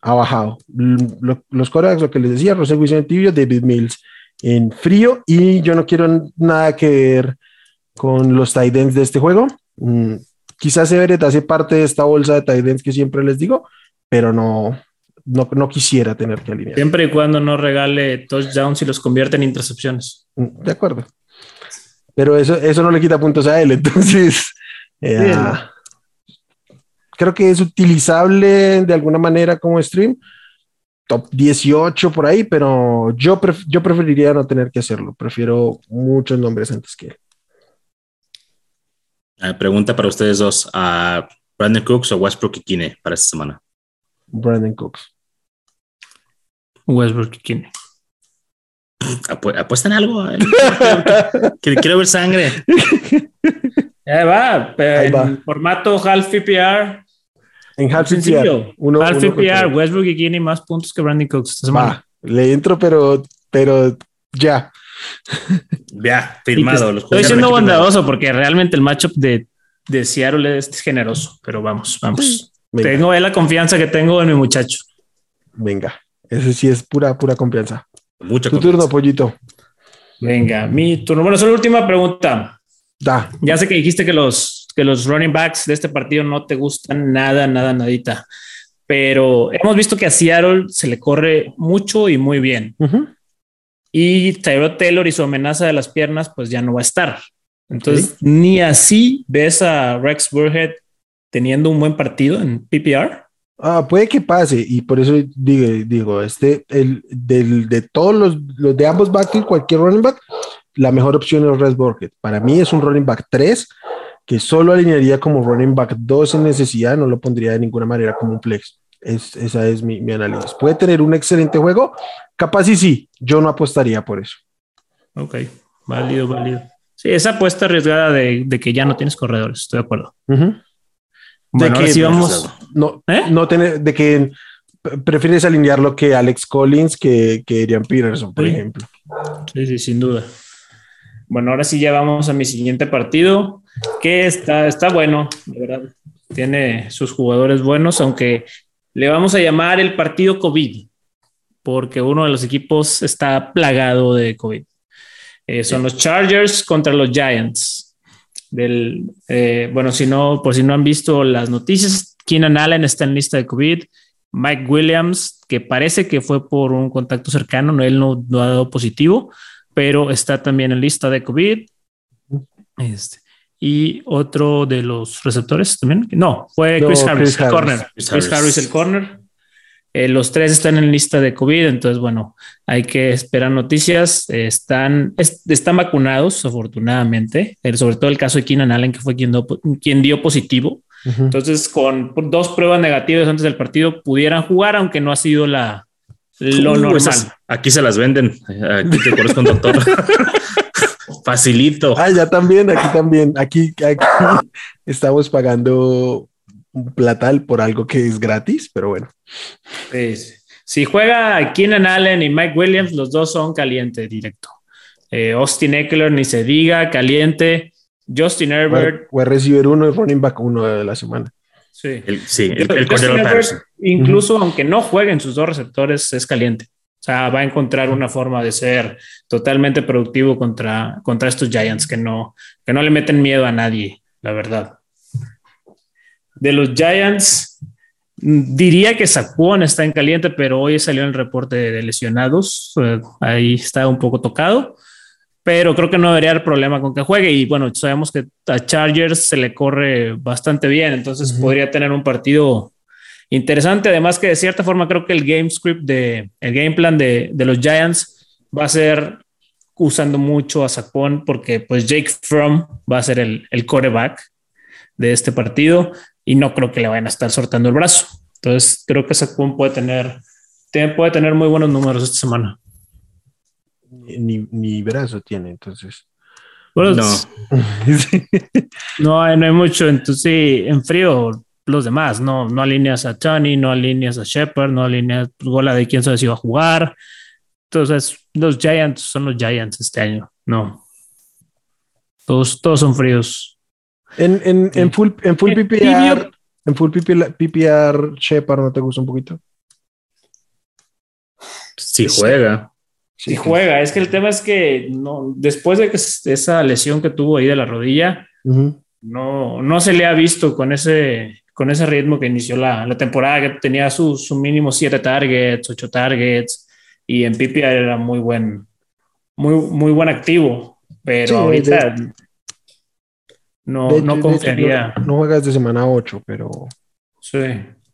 ha bajado. los corebacks, lo que les decía, José Wilson tibio, David Mills en frío y yo no quiero nada que ver con los tight ends de este juego. Mm, Quizás Everett hace parte de esta bolsa de tight que siempre les digo, pero no, no, no, quisiera tener que alinear. Siempre y cuando no regale touchdowns y los convierte en intercepciones. Mm, de acuerdo. Pero eso, eso no le quita puntos a él, entonces eh, creo que es utilizable de alguna manera como stream. Top 18 por ahí, pero yo, yo preferiría no tener que hacerlo. Prefiero muchos nombres antes que él. Eh, pregunta para ustedes dos: ¿a Brandon Cooks o Westbrook Kine para esta semana? Brandon Cooks. Westbrook Kine. Apu apuestan algo. Eh. quiero, ver sangre. Ahí va, en formato half PPR. En half PPR. Uno, half PPR, Westbrook y Kine más puntos que Brandon Cooks esta semana. le entro, pero, pero ya. Ya, firmado. estoy siendo bondadoso porque realmente el matchup de, de Seattle es generoso, pero vamos, vamos. Tengo la confianza que tengo en mi muchacho. Venga, ese sí es pura, pura confianza. Mucha tu turno, pollito. Venga, mi turno. Bueno, solo última pregunta. Da. Ya sé que dijiste que los, que los running backs de este partido no te gustan nada, nada, nadita. Pero hemos visto que a Seattle se le corre mucho y muy bien. Y Tyrod Taylor y su amenaza de las piernas, pues ya no va a estar. Entonces, ni así ves a Rex Burhead teniendo un buen partido en PPR. Ah, puede que pase, y por eso digo, digo este, el del, de todos los, los de ambos backfield, cualquier running back, la mejor opción es Rex Burhead. Para mí es un running back 3, que solo alinearía como running back 2 en necesidad, no lo pondría de ninguna manera como un flex. Es, esa es mi, mi, análisis. Puede tener un excelente juego, capaz y sí, yo no apostaría por eso. Ok, válido, válido. Sí, esa apuesta arriesgada de, de que ya no tienes corredores, estoy de acuerdo. Uh -huh. Bueno, de que, vamos, no, ¿Eh? no tener, de que prefieres alinearlo que Alex Collins que, que Adrian Peterson, por sí. ejemplo. Sí, sí, sin duda. Bueno, ahora sí ya vamos a mi siguiente partido, que está, está bueno, de verdad. Tiene sus jugadores buenos, aunque le vamos a llamar el partido COVID, porque uno de los equipos está plagado de COVID. Eh, son los Chargers contra los Giants. Del, eh, bueno, si no, por si no han visto las noticias, Keenan Allen está en lista de COVID. Mike Williams, que parece que fue por un contacto cercano, no, él no, no ha dado positivo, pero está también en lista de COVID. Este, y otro de los receptores también. No, fue Chris Harris, el corner. Chris, Harris. el corner. Eh, los tres están en lista de COVID, entonces, bueno, hay que esperar noticias. están, están vacunados, afortunadamente, eh, sobre todo el caso de Keenan Allen, que fue quien, quien dio positivo. Entonces, con dos pruebas negativas antes del partido, pudieran jugar, aunque no ha sido la, lo normal. aquí se las venden. Aquí te pones con doctor. Facilito. Ah, ya también, aquí también. Aquí, aquí estamos pagando un platal por algo que es gratis, pero bueno. Si juega Keenan Allen y Mike Williams, los dos son caliente directo. Eh, Austin Eckler, ni se diga, caliente. Justin Herbert. Fue recibir uno y running back uno de la semana. Sí, el, sí, el, incluso aunque no jueguen sus dos receptores, es caliente. O sea, va a encontrar una forma de ser totalmente productivo contra, contra estos Giants que no, que no le meten miedo a nadie, la verdad. De los Giants, diría que Saquon está en caliente, pero hoy salió el reporte de lesionados. Eh, ahí está un poco tocado, pero creo que no debería haber problema con que juegue. Y bueno, sabemos que a Chargers se le corre bastante bien, entonces podría tener un partido interesante. Además que de cierta forma creo que el game script de el game plan de, los Giants va a ser usando mucho a Saquon porque pues Jake Fromm va a ser el, el coreback de este partido y no creo que le vayan a estar soltando el brazo. Entonces creo que Saquon puede tener, puede tener muy buenos números esta semana. Ni, brazo tiene, entonces. no. no, hay, no hay mucho. Entonces, sí, en frío los demás, no, no alineas a Tony, no alineas a Shepard, no alineas Gola de quién sabe si va a jugar. Entonces, los Giants son los Giants este año, no. Todos, todos son fríos. En, en, en full, en full PPR, en full PPR, Shepard, ¿no te gusta un poquito? Si juega. Si juega, es que el tema es que no, después de que esa lesión que tuvo ahí de la rodilla, no, no se le ha visto con ese, con ese ritmo que inició la, la temporada, que tenía su, su, mínimo siete targets, ocho targets, y en PPR era muy buen, muy, muy buen activo, pero ahorita no, no confiaría. No, juegas de semana 8, pero... Sí,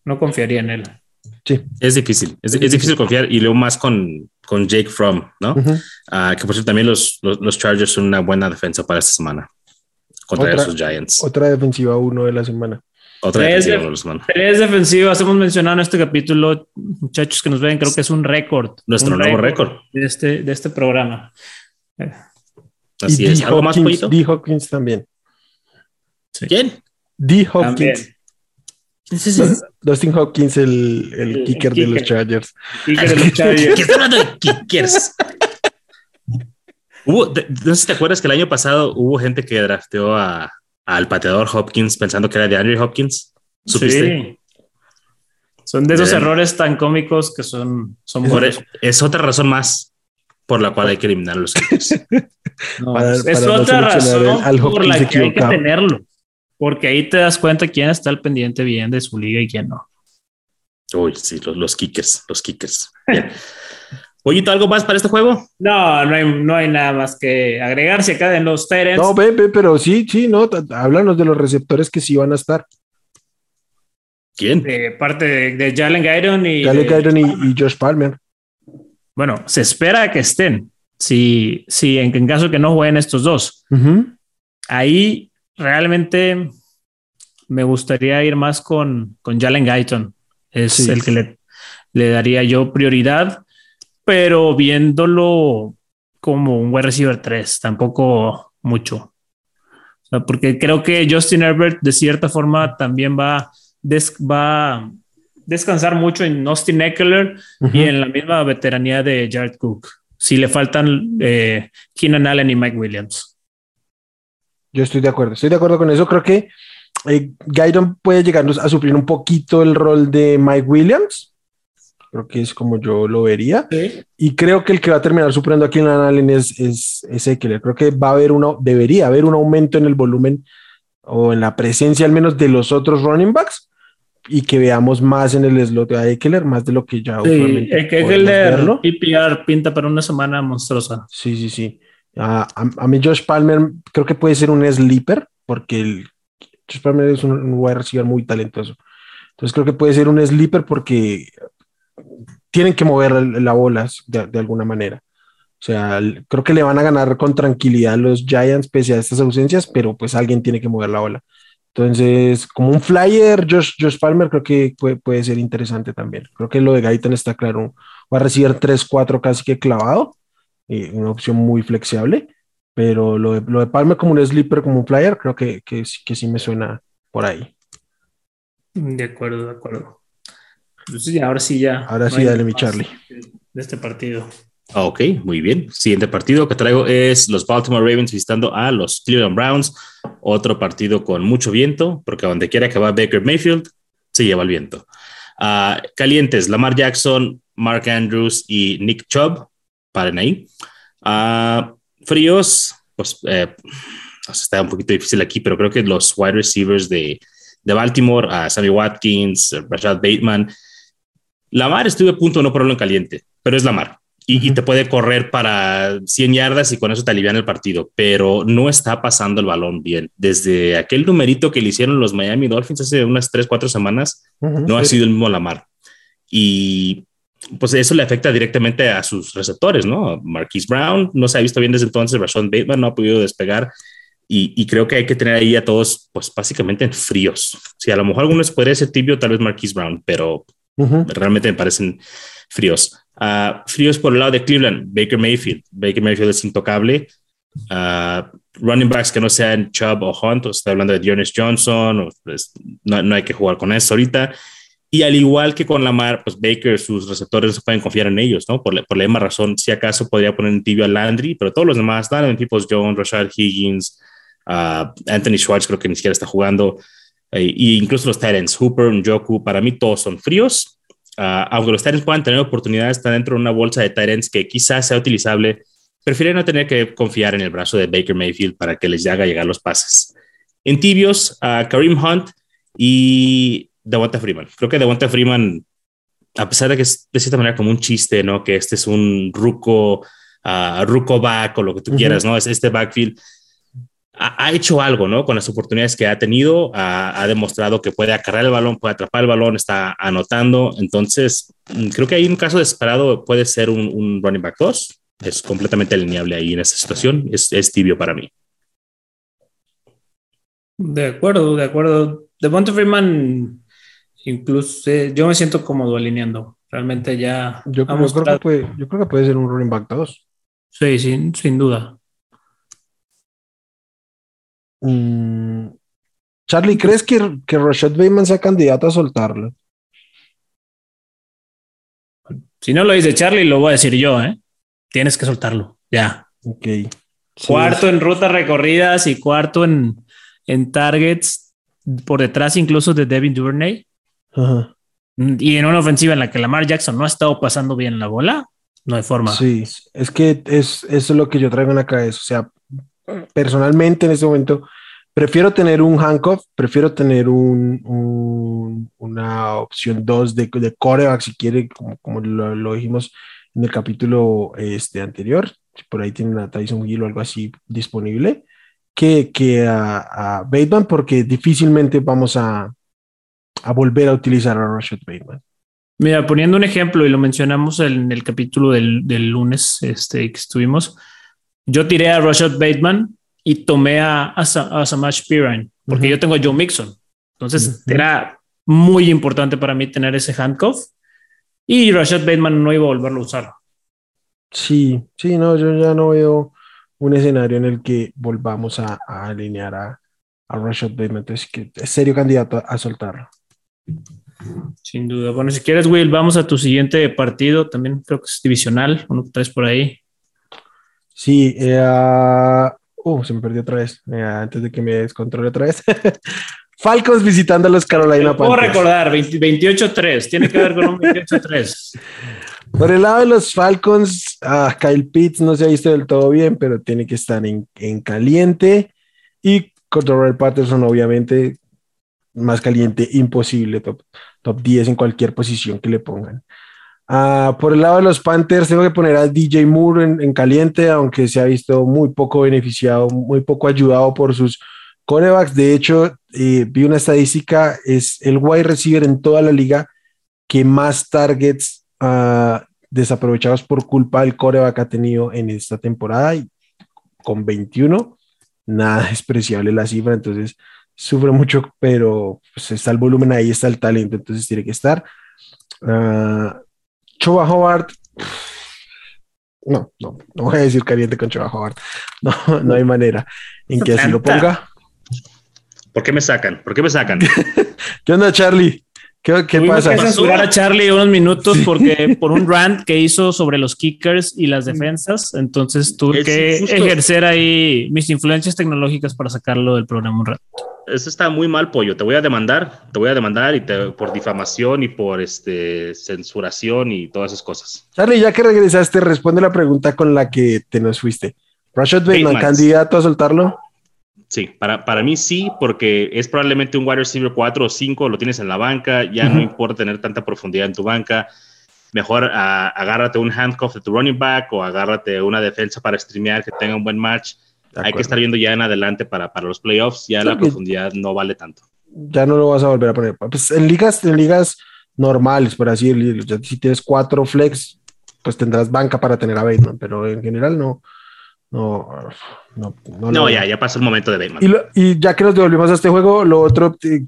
no confiaría en él. Sí. Es difícil, es, es difícil confiar y luego más con, con Jake Fromm, ¿no? Ah, que por cierto también los, los, los, Chargers son una buena defensa para esta semana contra esos Giants. Otra defensiva uno de la semana. Otra tres, tres defensivas hemos mencionado en este capítulo, muchachos que nos ven, creo que es un récord. Nuestro nuevo récord de este, de este programa. Así es. ¿Algo más, poquito? D. Hopkins también. ¿Quién? D. Hopkins. Dustin Hopkins, el, el, kicker, de los Chargers. Kicker de los Chargers. ¿Qué está hablando de kickers? hubo, no sé si te acuerdas que el año pasado hubo gente que drafteó a, al pateador Hopkins pensando que era de Andrew Hopkins. ¿Supiste? Sí. Son de esos errores tan cómicos que son, son es, es otra razón más por la cual hay que eliminar los no, es otra razón por la que hay que tenerlo. Porque ahí te das cuenta quién está al pendiente bien de su liga y quién no. Uy, sí, los, los kickers, los kickers. Bien. Oye, ¿algo más para este juego? No, no hay, no hay nada más que agregarse acá en los Tyrants. No, ve, ve, pero sí, sí, no, háblanos de los receptores que sí van a estar. ¿Quién? De parte de, Jalen Guyton y. Jalen y, Josh Palmer. Bueno, se espera que estén. Si, si en, en caso que no jueguen estos dos. Ahí realmente me gustaría ir más con, con Jalen Guyton. Es el que le, le daría yo prioridad pero viéndolo como un wide receiver 3, tampoco mucho. porque creo que Justin Herbert de cierta forma también va, va a descansar mucho en Austin Eckler y en la misma veteranía de Jared Cook. Si le faltan eh, Keenan Allen y Mike Williams. Yo estoy de acuerdo, estoy de acuerdo con eso. Creo que eh, puede llegarnos a suplir un poquito el rol de Mike Williams Creo que es como yo lo vería. Y creo que el que va a terminar supliendo aquí en Allen es, es, es Eckler. Creo que va a haber uno, debería haber un aumento en el volumen o en la presencia al menos de los otros running backs y que veamos más en el slot de Eckler, más de lo que ya sí, Eckler PPR pinta para una semana monstruosa. Sí, sí, sí. a, a, mí Josh Palmer creo que puede ser un sleeper porque el Josh Palmer es un, un wide receiver muy talentoso. Entonces creo que puede ser un sleeper porque tienen que mover la bola de, de, alguna manera. O sea, creo que le van a ganar con tranquilidad los Giants pese a estas ausencias, pero pues alguien tiene que mover la bola. Entonces, como un flyer, Josh, Josh Palmer creo que puede, puede, ser interesante también. Creo que lo de Gaitan está claro. Va a recibir 3-4 casi que clavado, y una opción muy flexible, pero lo de, lo de Palmer como un sleeper, como un flyer, creo que, que, que sí me suena por ahí. De acuerdo, de acuerdo. Entonces, ya, ahora sí ya. Ahora no sí, dale mi Charlie. De este partido. Ok, muy bien. Siguiente partido que traigo es los Baltimore Ravens visitando a los Cleveland Browns. Otro partido con mucho viento, porque donde quiera que va Baker Mayfield, se lleva el viento. Uh, calientes, Lamar Jackson, Mark Andrews y Nick Chubb, paren ahí. Uh, fríos, pues eh, está un poquito difícil aquí, pero creo que los wide receivers de, de Baltimore, uh, Sammy Watkins, Rashad Bateman, Lamar estuve a punto de no ponerlo en caliente, pero es Lamar y, te puede correr para 100 yardas y con eso te alivian el partido, pero no está pasando el balón bien. Desde aquel numerito que le hicieron los Miami Dolphins hace unas 3, 4 semanas, no ha sido el mismo Lamar. Y pues eso le afecta directamente a sus receptores, ¿no? Marquise Brown no se ha visto bien desde entonces, Rashawn Bateman no ha podido despegar. Y, creo que hay que tener ahí a todos, pues básicamente en fríos. Si a lo mejor algunos podría ser tibio, tal vez Marquise Brown, pero realmente me parecen fríos. Uh, fríos por el lado de Cleveland, Baker Mayfield. Baker Mayfield es intocable. Uh, running backs que no sean Chubb o Hunt, o está hablando de Dionys Johnson, pues, no, no, hay que jugar con eso ahorita. Y al igual que con Lamar, pues Baker, sus receptores no pueden confiar en ellos, ¿no? Por, la misma razón, si acaso podría poner en tibio a Landry, pero todos los demás, Donovan Peoples Jones, Rashad Higgins, uh, Anthony Schwartz creo que ni siquiera está jugando, e incluso los Titans, Hooper, Njoku, para mí todos son fríos Uh, aunque los Tyrants puedan tener oportunidades, están dentro de una bolsa de Tyrants que quizás sea utilizable, prefieren no tener que confiar en el brazo de Baker Mayfield para que les haga llegar los pases. En tibios, uh, Kareem Hunt y Devonta Freeman. Creo que Devonta Freeman, a pesar de que es de cierta manera como un chiste, ¿no? Que este es un ruco, uh, ruco back o lo que tú quieras, ¿no? Es este backfield ha, hecho algo, ¿no? Con las oportunidades que ha tenido, ha, demostrado que puede acarrear el balón, puede atrapar el balón, está anotando. Entonces, mm, creo que hay un caso desesperado, puede ser un, running back 2. Es completamente alineable ahí en esta situación. Es, es tibio para mí. De acuerdo, de acuerdo. De Monte Freeman, incluso eh, yo me siento cómodo alineando. Realmente ya. Yo, creo, que puede, yo creo que puede ser un running back 2. Sí, sin, sin duda. Mm, Charlie, ¿crees que, que Rashad Bateman sea candidato a soltarlo? Si no lo dice Charlie, lo voy a decir yo, ¿eh? Tienes que soltarlo, ya. Ok. cuarto en rutas recorridas y cuarto en, en targets, por detrás incluso de Devin Duvernay. Y en una ofensiva en la que Lamar Jackson no ha estado pasando bien la bola, no hay forma. Sí, es que es, eso es lo que yo traigo en la cabeza. O sea, personalmente en este momento prefiero tener un handcuff, prefiero tener un, una opción 2 de, de coreback si quiere, como, como lo, dijimos en el capítulo este, anterior, por ahí tienen a Tyson Hill o algo así disponible, que, que a, a Bateman, porque difícilmente vamos a, a volver a utilizar a Rashad Bateman. Mira, poniendo un ejemplo, y lo mencionamos en el capítulo del, del lunes este, que estuvimos, yo tiré a Rashad Bateman y tomé a, a, Samash Pirine, porque yo tengo a Joe Mixon. Entonces era muy importante para mí tener ese handcuff y Rashad Bateman no iba a volverlo a usar. Sí, sí, no, yo ya no veo un escenario en el que volvamos a, alinear a, a, Rashad Bateman. Entonces, que es serio candidato a, soltarlo. Sin duda. Bueno, si quieres, Will, vamos a tu siguiente partido. También creo que es divisional, uno que traes por ahí. Sí, eh, uh, se me perdió otra vez, eh, antes de que me descontrole otra vez. Falcons visitando a los Carolina Panthers. Puedo recordar, 28-3, tiene que ver con un 28-3. Por el lado de los Falcons, uh, Kyle Pitts no se ha visto del todo bien, pero tiene que estar en, en caliente. Y Cordero Patterson, obviamente, más caliente, imposible, top, top 10 en cualquier posición que le pongan. Uh, por el lado de los Panthers, tengo que poner a DJ Moore en, caliente, aunque se ha visto muy poco beneficiado, muy poco ayudado por sus Corebacks, de hecho, eh, vi una estadística, es el wide receiver en toda la liga que más targets uh, desaprovechados por culpa del coreback ha tenido en esta temporada y con 21, nada despreciable la cifra, entonces sufre mucho, pero pues, está el volumen ahí, está el talento, entonces tiene que estar. Uh, Choba Howard, no, no, no voy a decir caliente con Choba Howard, no, no hay manera en que así lo ponga. ¿Por qué me sacan? ¿Por qué me sacan? ¿Qué onda, Charlie? ¿Qué, qué pasa? Que censurar a Charlie unos minutos porque por un rant que hizo sobre los kickers y las defensas, entonces tuve que ejercer ahí mis influencias tecnológicas para sacarlo del programa un rato. Eso está muy mal, pollo. Te voy a demandar, te voy a demandar y te, por difamación y por este censuración y todas esas cosas. Charlie, ya que regresaste, responde la pregunta con la que te nos fuiste. Rashad Bateman, candidato a soltarlo. Sí, para, para mí sí, porque es probablemente un wide receiver 4 o 5, lo tienes en la banca, ya no importa tener tanta profundidad en tu banca. Mejor agárrate un handcuff de tu running back o agárrate una defensa para streamear que tenga un buen match. Hay que estar viendo ya en adelante para, para los playoffs, ya la profundidad no vale tanto. Ya no lo vas a volver a poner. Pues en ligas, en ligas normales, por así decirlo, si tienes cuatro flex, pues tendrás banca para tener a Bateman, pero en general no no, no, no, no ya, ya pasó el momento de Bateman. Y, y, ya que nos devolvimos a este juego, lo otro, eh,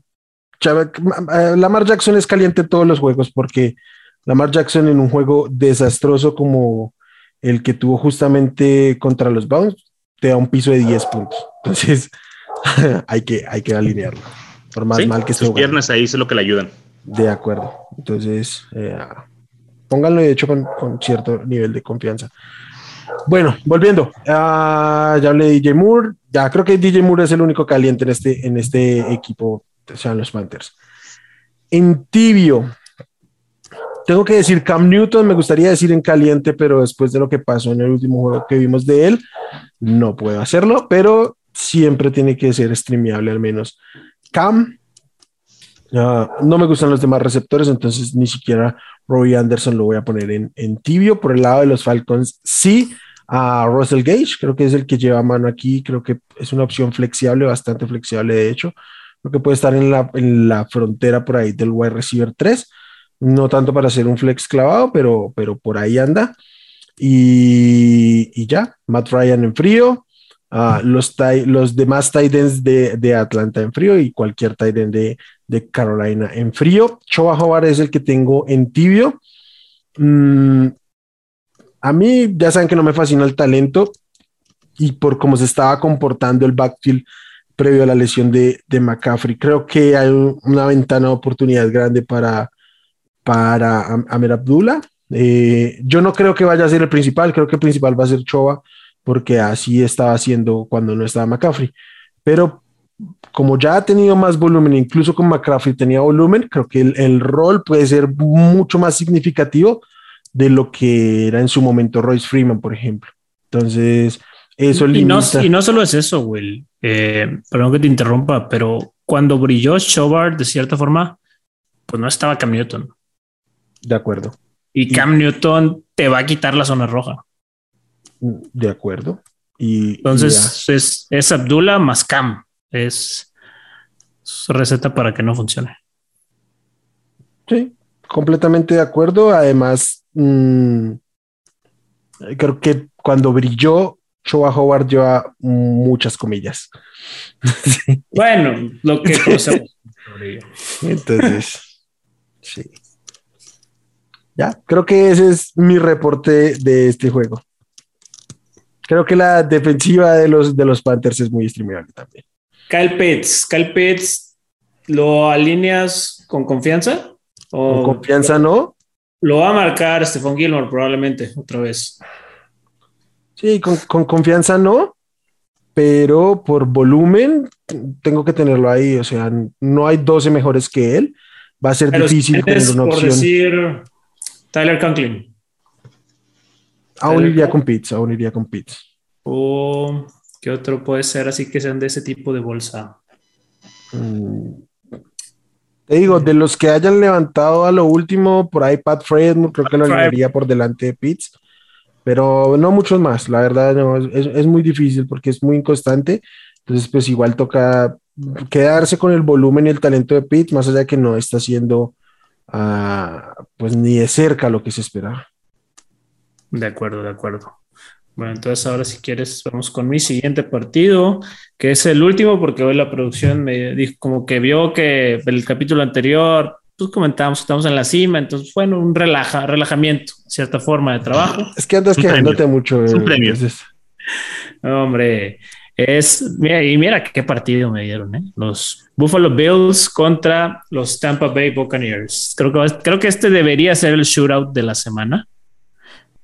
eh, Lamar Jackson es caliente en todos los juegos porque Lamar Jackson en un juego desastroso como el que tuvo justamente contra los Browns, te da un piso de 10 puntos. Entonces, hay, que, hay que alinearlo. Por más mal que sus piernas ahí es lo que le ayudan. De acuerdo. Entonces, eh, pónganlo de hecho con, con cierto nivel de confianza. Bueno, volviendo. Uh, ya hablé de DJ Moore. Ya creo que DJ Moore es el único caliente en este, en este equipo, sean los Panthers. En tibio, tengo que decir Cam Newton, me gustaría decir en caliente, pero después de lo que pasó en el último juego que vimos de él, no puedo hacerlo, pero siempre tiene que ser streameable al menos. Cam, no me gustan los demás receptores, entonces ni siquiera Roy Anderson lo voy a poner en, en, tibio. Por el lado de los Falcons, sí. A Russell Gage, creo que es el que lleva mano aquí. Creo que es una opción flexible, bastante flexible, de hecho. Creo que puede estar en la, en la frontera por ahí del wide receiver 3. No tanto para ser un flex clavado, pero, pero por ahí anda. Y, y ya, Matt Ryan en frío. Uh, los, los demás tight ends de, de, Atlanta en frío y cualquier tight end de, de Carolina en frío. Choa Howard es el que tengo en tibio. Mm, a mí ya saben que no me fascina el talento y por cómo se estaba comportando el backfield previo a la lesión de, de McCaffrey. Creo que hay una ventana de oportunidad grande para, para Amer Abdullah. Eh, yo no creo que vaya a ser el principal, creo que el principal va a ser Choa porque así estaba haciendo cuando no estaba McCaffrey. Pero como ya ha tenido más volumen, incluso con McCaffrey tenía volumen, creo que el, rol puede ser mucho más significativo de lo que era en su momento Royce Freeman, por ejemplo. Entonces, eso y No, y no solo es eso, Will. Eh, perdón que te interrumpa, pero cuando brilló Shobart, de cierta forma, pues no estaba Cam Newton. De acuerdo. Y Cam Newton te va a quitar la zona roja. De acuerdo. Y, Entonces es, es, Abdullah más Cam. Es receta para que no funcione. Sí, completamente de acuerdo. Además, mmm, creo que cuando brilló, Choa Howard lleva muchas comillas. Bueno, lo que conocemos. Entonces, sí. Ya, creo que ese es mi reporte de este juego. Creo que la defensiva de los, de los Panthers es muy streamable también. Kyle Pitts, Kyle Pitts, ¿lo alineas con confianza? ¿Con confianza no? Lo va a marcar Stephon Gilmore probablemente otra vez. Sí, con, confianza no, pero por volumen tengo que tenerlo ahí. O sea, no hay 12 mejores que él. Va a ser difícil tener una por decir Tyler Conklin. Aún iría con pizza, aún iría con pizza. ¿O qué otro puede ser así que sean de ese tipo de bolsa? Mm. Te digo, de los que hayan levantado a lo último, por ahí Pat Fred, creo que lo haría por delante de Pitts, pero no muchos más, la verdad no, es, es, muy difícil porque es muy inconstante Entonces, pues igual toca quedarse con el volumen y el talento de Pitt, más allá de que no está haciendo uh, pues ni de cerca lo que se esperaba. De acuerdo, de acuerdo. Bueno, entonces ahora si quieres vamos con mi siguiente partido, que es el último, porque hoy la producción me dijo como que vio que el capítulo anterior, pues comentábamos que estamos en la cima, entonces fue un relaja, relajamiento, cierta forma de trabajo. Es que andas quejándote mucho. Es un premio. Hombre, es, mira, y mira qué partido me dieron, ¿eh? Los Buffalo Bills contra los Tampa Bay Buccaneers. Creo que, creo que este debería ser el shootout de la semana.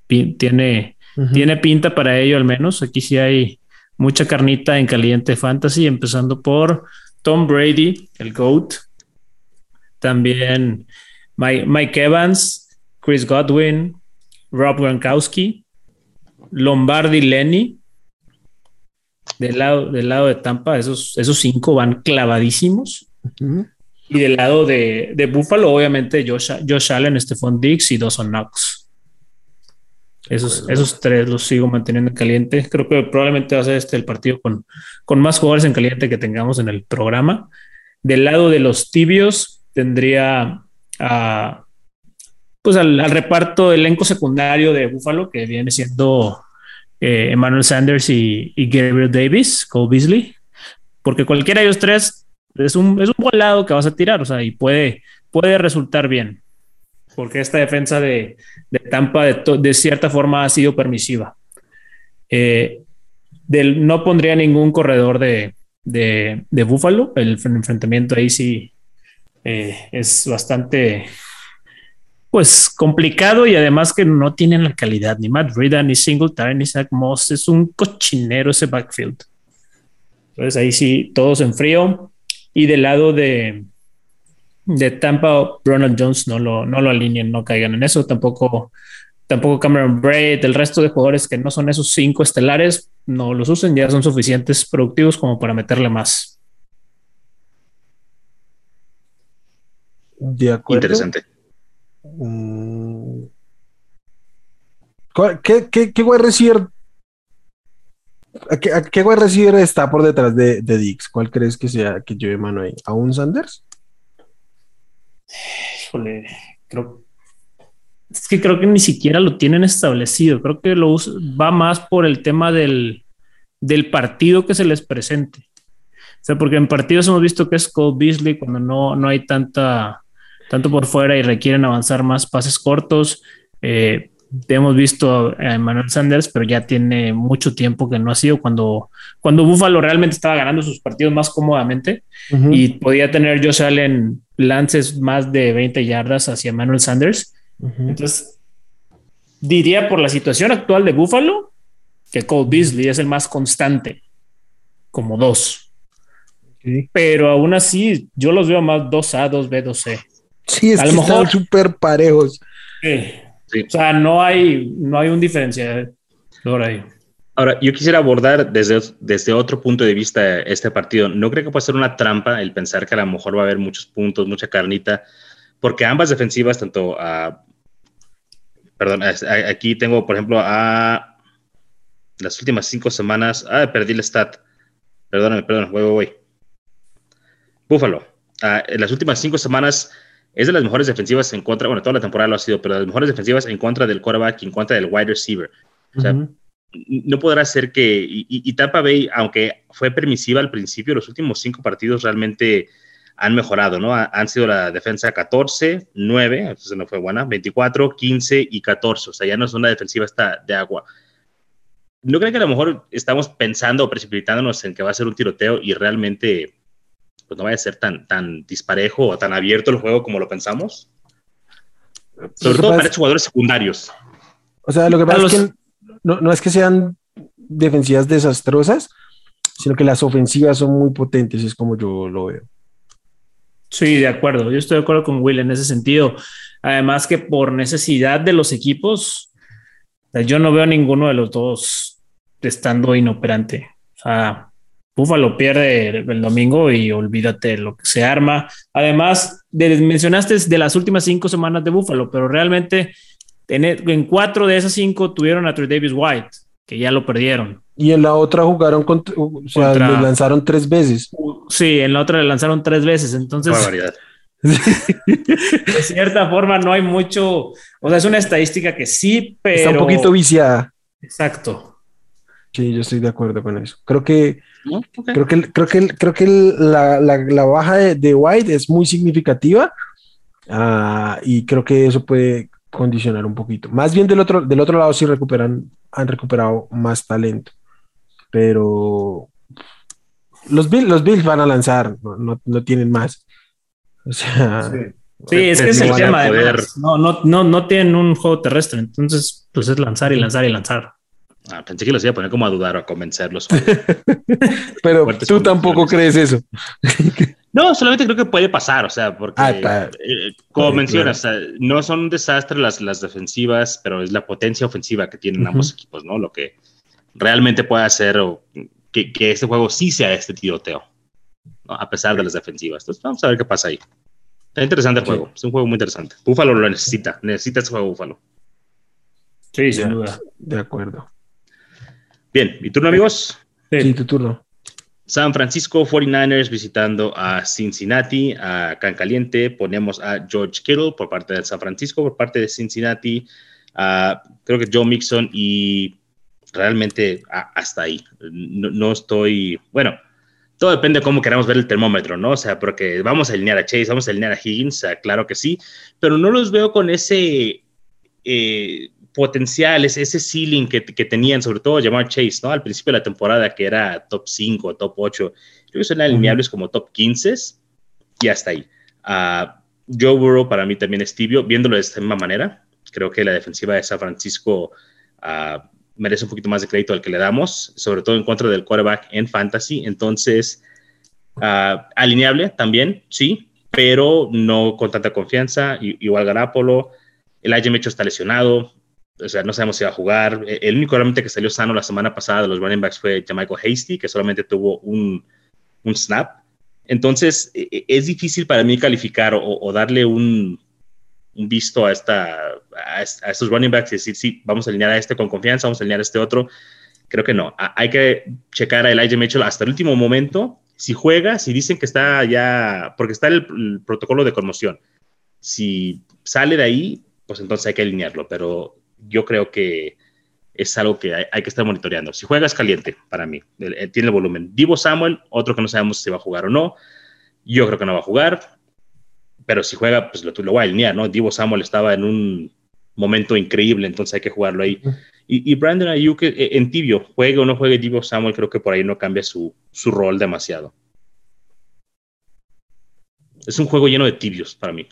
Tiene, tiene pinta para ello al menos. Aquí sí hay mucha carnita en caliente fantasy, empezando por Tom Brady, el GOAT. También Mike, Mike Evans, Chris Godwin, Rob Gronkowski, Lombardi Lenny, del lado, del lado de Tampa, esos, esos cinco van clavadísimos. Y del lado de, de Buffalo, obviamente, Josh, Josh Allen, Stephon Diggs y Dawson Knox. Esos, esos tres los sigo manteniendo en caliente. Creo que probablemente va a ser este el partido con, con más jugadores en caliente que tengamos en el programa. Del lado de los tibios, tendría a, pues al, al reparto elenco secundario de Buffalo, que viene siendo eh, Emmanuel Sanders y, Gabriel Davis, Cole Beasley, porque cualquiera de ellos tres es un, es un buen lado que vas a tirar, o sea, y puede, puede resultar bien, porque esta defensa de, de Tampa de, cierta forma ha sido permisiva. Eh, del, no pondría ningún corredor de, de, de Buffalo, el enfrentamiento ahí sí eh, es bastante pues complicado y además que no tienen la calidad, ni Matt Rida, ni Singletary, ni Zach Moss, es un cochinero ese backfield. Entonces ahí sí, todos en frío. Y del lado de, de Tampa, Ronald Jones no lo, no lo alineen, no caigan en eso, tampoco, tampoco Cameron Braid, el resto de jugadores que no son esos cinco estelares, no los usen, ya son suficientes productivos como para meterle más. De acuerdo. Interesante. Mm. ¿Qué, qué, qué wide receiver? ¿Qué, qué receiver está por detrás de, de, Dix? ¿Cuál crees que sea que lleve mano ahí? ¿A un Sanders? Híjole, creo. Es que creo que ni siquiera lo tienen establecido. Creo que lo va más por el tema del, del partido que se les presente. O sea, porque en partidos hemos visto que es Cole Beasley cuando no, no hay tanta tanto por fuera y requieren avanzar más pases cortos. Eh, hemos visto a Emmanuel Sanders, pero ya tiene mucho tiempo que no ha sido cuando, cuando Buffalo realmente estaba ganando sus partidos más cómodamente y podía tener Josh Allen lances más de 20 yardas hacia Emmanuel Sanders. Entonces, diría por la situación actual de Buffalo que Cole Beasley es el más constante, como dos. Pero aún así, yo los veo más 2A, 2B, 2C. Sí, es a lo mejor súper parejos. Sí. O sea, no hay, no hay un diferencial ahí. Ahora, yo quisiera abordar desde, desde otro punto de vista este partido. No creo que pueda ser una trampa el pensar que a lo mejor va a haber muchos puntos, mucha carnita, porque ambas defensivas, tanto a. Perdón, aquí tengo, por ejemplo, a las últimas cinco semanas. Ah, perdí el stat. Perdóname, perdón, voy, voy, voy. Búfalo. en las últimas cinco semanas es de las mejores defensivas en contra, bueno, toda la temporada lo ha sido, pero de las mejores defensivas en contra del quarterback y en contra del wide receiver. O sea, no podrá ser que, y, y, Tampa Bay, aunque fue permisiva al principio, los últimos cinco partidos realmente han mejorado, ¿no? Han sido la defensa 14, 9, entonces no fue buena, 24, 15 y 14, o sea, ya no es una defensiva esta de agua. ¿No creen que a lo mejor estamos pensando o precipitándonos en que va a ser un tiroteo y realmente pues no vaya a ser tan, tan disparejo o tan abierto el juego como lo pensamos. Sobre todo para estos jugadores secundarios. O sea, lo que pasa es que no, no, es que sean defensivas desastrosas, sino que las ofensivas son muy potentes, es como yo lo veo. Sí, de acuerdo. Yo estoy de acuerdo con Will en ese sentido. Además que por necesidad de los equipos, yo no veo a ninguno de los dos estando inoperante. O sea, Búfalo pierde el domingo y olvídate lo que se arma. Además, mencionaste de las últimas cinco semanas de Búfalo, pero realmente en, cuatro de esas cinco tuvieron a Trey Davis White. que ya lo perdieron. Y en la otra jugaron contra, o sea, Contra- le lanzaron tres veces. Sí, en la otra le lanzaron tres veces, entonces de cierta forma no hay mucho, o sea, es una estadística que sí, pero... Está un poquito viciada. Exacto. Sí, yo estoy de acuerdo con eso. Creo que, ¿No? Ok. creo que, creo que, creo que la, la- la baja de, de White es muy significativa ah, y creo que eso puede condicionar un poquito. Más bien del otro, del otro lado sí recuperan, han recuperado más talento, pero los Bills, los Bills van a lanzar, no, no, no tienen más. O sea, Sí, es que es Sí, el van a tema. además. No, no, no, no tienen un juego terrestre, entonces pues es lanzar y lanzar y lanzar. Ah, pensé que los iba a poner como a dudar o a convencerlos. pero tú tampoco crees eso. No, solamente creo que puede pasar, o sea, porque, Ah, eh, como mencionas, o sea, no son un desastre las, las defensivas, pero es la potencia ofensiva que tienen ambos equipos, ¿no? Lo que realmente puede hacer o que, que este juego sí sea este tiroteo, ¿no? a pesar de las defensivas. Entonces, vamos a ver qué pasa ahí. Está interesante el Sí. juego, es un juego muy interesante. Búfalo lo necesita, necesita ese juego Búfalo. Sí, sin duda. De acuerdo. Bien, ¿y turno, amigos? Sí, tu turno. San Francisco 49ers visitando a Cincinnati, a Can Caliente. Ponemos a George Kittle por parte de San Francisco, por parte de Cincinnati. a, creo que Joe Mixon y realmente a- hasta ahí. No, no estoy, bueno, todo depende de cómo queramos ver el termómetro, ¿no? O sea, porque vamos a alinear a Chase, vamos a alinear a Higgins, claro que sí, pero no los veo con ese eh, potencial, ese, ceiling que, que tenían, sobre todo llamar Chase, ¿no? Al principio de la temporada, que era top 5, top 8, creo que son alineables como top 15 y hasta ahí. Ah, Joe Burrow para mí también es tibio, viéndolo de esta misma manera. Creo que la defensiva de San Francisco ah, merece un poquito más de crédito al que le damos, sobre todo en contra del quarterback en fantasy. Entonces, ah, alineable también, sí, pero no con tanta confianza. I- igual Garapolo, el AJ Mecho está lesionado, o sea, no sabemos si va a jugar. E- El único realmente que salió sano la semana pasada de los running backs fue Jamichael Hasty, que solamente tuvo un, un snap. Entonces, e- e- es difícil para mí calificar o, o darle un, un visto a, esta, a, a estos running backs y decir, sí, vamos a alinear a este con confianza, vamos a alinear a este otro. Creo que no. A- hay que checar a Elijah Mitchell hasta el último momento. Si juega, si dicen que está ya, porque está el, el protocolo de conmoción. Si sale de ahí, pues entonces hay que alinearlo. Pero yo creo que es algo que hay, hay que estar monitoreando. Si juega es caliente para mí, el- el- tiene el volumen. Divo Samuel, otro que no sabemos si va a jugar o no. Yo creo que no va a jugar, pero si juega, pues lo, lo voy a alinear, ¿no? Divo Samuel estaba en un momento increíble, entonces hay que jugarlo ahí. Y, y Brandon Ayuk eh, en tibio, juegue o no juegue Divo Samuel, creo que por ahí no cambia su, su rol demasiado. Es un juego lleno de tibios para mí.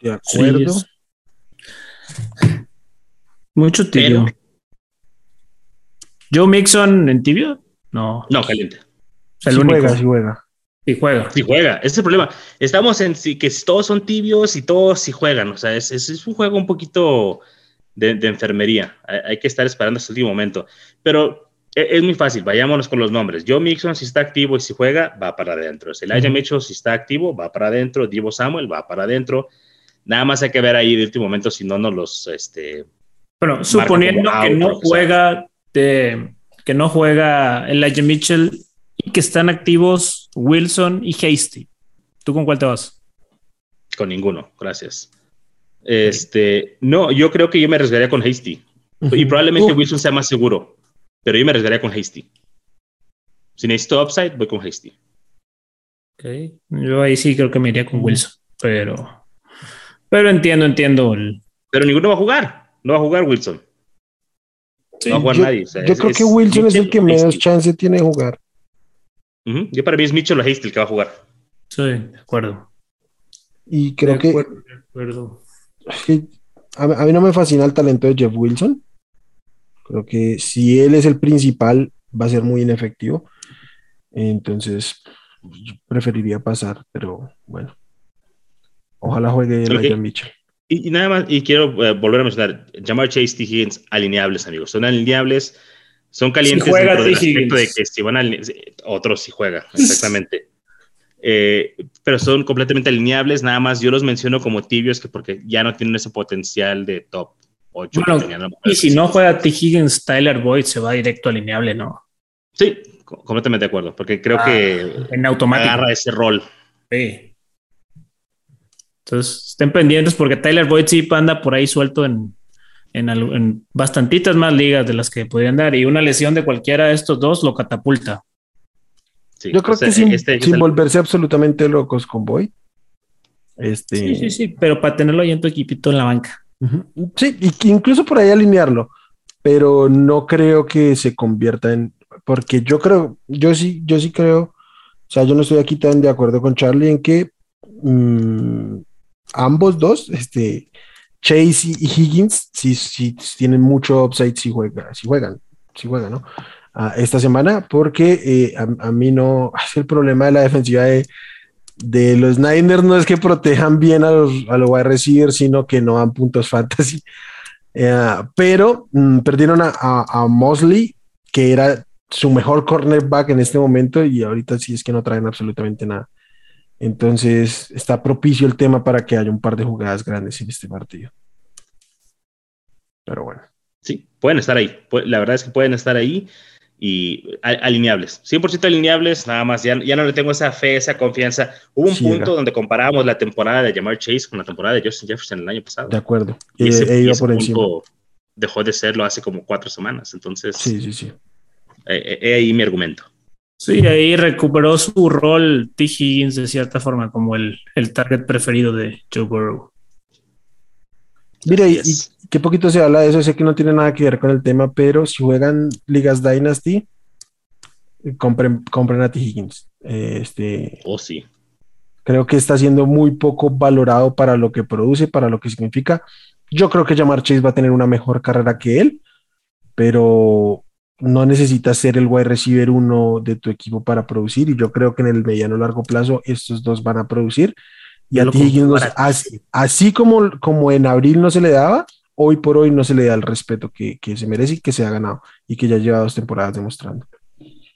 De acuerdo. Sí, Mucho tibio. Joe Mixon en tibio? No. No, caliente. Sí único. juega, sí juega. Y juega. Si juega, ese es el problema. Estamos en sí, que todos son tibios y todos sí juegan. O sea, es, es, es un juego un poquito de, de enfermería. Hay, hay que estar esperando hasta el último momento. Pero e- es, muy fácil. Vayámonos con los nombres. Joe Mixon, si está activo y si juega, va para adentro. Elijah Mitchell, si está activo, va para adentro. Divo Samuel, va para adentro. Nada más hay que ver ahí de último momento si no nos los. Este, Bueno, suponiendo que out, no juega de, que no juega Elijah Mitchell y que están activos Wilson y Hasty. ¿Tú con cuál te vas? con ninguno. Gracias. Este, no, yo creo que yo me arriesgaría con Hasty. Y probablemente Uh, Wilson sea más seguro, pero yo me arriesgaría con Hasty. Si necesito upside, voy con Hasty. Yo ahí sí creo que me iría con Wilson, pero, pero entiendo, entiendo. El, Pero ninguno va a jugar. No va a jugar Wilson. No va a jugar yo, nadie. O sea, yo es- creo que Wilson es el que menos chance tiene de jugar. Yo para mí es Mitchell o Hasty el que va a jugar. sí, de acuerdo. Y creo De que, de acuerdo. que a, a mí no me fascina el talento de Jeff Wilson. Creo que si él es el principal, va a ser muy inefectivo. Entonces, yo preferiría pasar, pero bueno. Ojalá juegue Ok. Elijah Mitchell. Y, y nada más, y quiero eh, volver a mencionar, Jamar Chase, T. Higgins, alineables, amigos. Son alineables, son calientes Si juega dentro del aspecto de que si van a otros sí juega, exactamente. Eh, pero son completamente alineables, nada más yo los menciono como tibios que porque ya no tienen ese potencial de top 8. Bueno, y si no juega T. Higgins, Tyler Boyd se va directo alineable, ¿no? Sí, completamente de acuerdo, porque creo Ah, que En automático. agarra ese rol. Sí. Entonces, estén pendientes porque Tyler Boyd sí anda por ahí suelto en, en, en bastantitas más ligas de las que podrían dar y una lesión de cualquiera de estos dos lo catapulta. Sí, Yo creo que sin, este- sin volverse absolutamente locos con Boy. Este, Sí, sí, sí, pero para tenerlo ahí en tu equipito en la banca. Ujú. Sí, y que incluso por ahí alinearlo, pero no creo que se convierta en, porque yo creo, yo sí, yo sí creo, o sea, yo no estoy aquí tan de acuerdo con Charlie en que mm, ambos dos, este, Chase y, Higgins, sí, sí tienen mucho upside si juega, si juegan, si juegan, ¿no? Ah, esta semana, porque eh, a, mí no, el problema de la defensiva de, de los Niners no es que protejan bien a los, a los wide receivers, sino que no dan puntos fantasy. Eh, pero mm, perdieron a, a- a Mosley, que era su mejor cornerback en este momento, y ahorita sí es que no traen absolutamente nada. Entonces está propicio el tema para que haya un par de jugadas grandes en este partido. Pero bueno. Sí, pueden estar ahí. La verdad es que pueden estar ahí y alineables. 100% alineables, nada más. Ya, ya no le tengo esa fe, esa confianza. Hubo un Sí, punto era. donde comparábamos la temporada de Jamar Chase con la temporada de Justin Jefferson el año pasado. De acuerdo. Y ese, por encima. punto dejó de serlo hace como cuatro semanas. Entonces, Sí, sí, sí. eh, eh, ahí mi argumento. Sí, ahí recuperó su rol T. Higgins de cierta forma como el, el target preferido de Joe Burrow. Y, Yes. y qué poquito se habla de eso, sé que no tiene nada que ver con el tema, pero si juegan Ligas Dynasty, eh, compren, compren a T. Higgins. Eh, Este, Oh, sí. creo que está siendo muy poco valorado para lo que produce, para lo que significa. Yo creo que Jamar Chase va a tener una mejor carrera que él, pero no necesitas ser el wide receiver uno de tu equipo para producir. Y yo creo que en el mediano largo plazo estos dos van a producir. Y a lo T. Higgins, compré nos- así, así como, como en abril no se le daba, hoy por hoy no se le da el respeto que, que se merece y que se ha ganado y que ya lleva dos temporadas demostrando.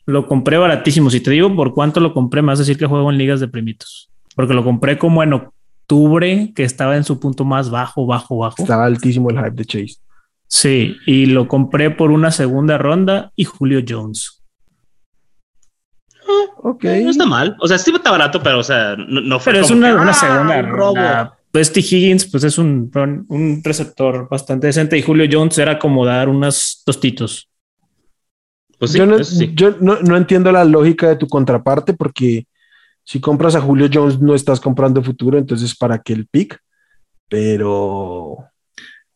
Lo compré baratísimo. Si te digo por cuánto lo compré, me vas a decir que juego en ligas de primitos. Porque lo compré como en octubre, que estaba en su punto más bajo, bajo, bajo. Estaba altísimo el hype de Chase. Sí, y lo compré por una segunda ronda y Julio Jones. Ok. No está mal. O sea, sí está barato, pero, o sea, no, no fue Pero es una, que, una ¡ah, segunda un robo! ronda. Pues T. Higgins, pues es un, un receptor bastante decente y Julio Jones era como dar unas tostitos. Pues sí, yo no, sí. yo no- no entiendo la lógica de tu contraparte porque si compras a Julio Jones no estás comprando futuro, entonces ¿para qué el pick? Pero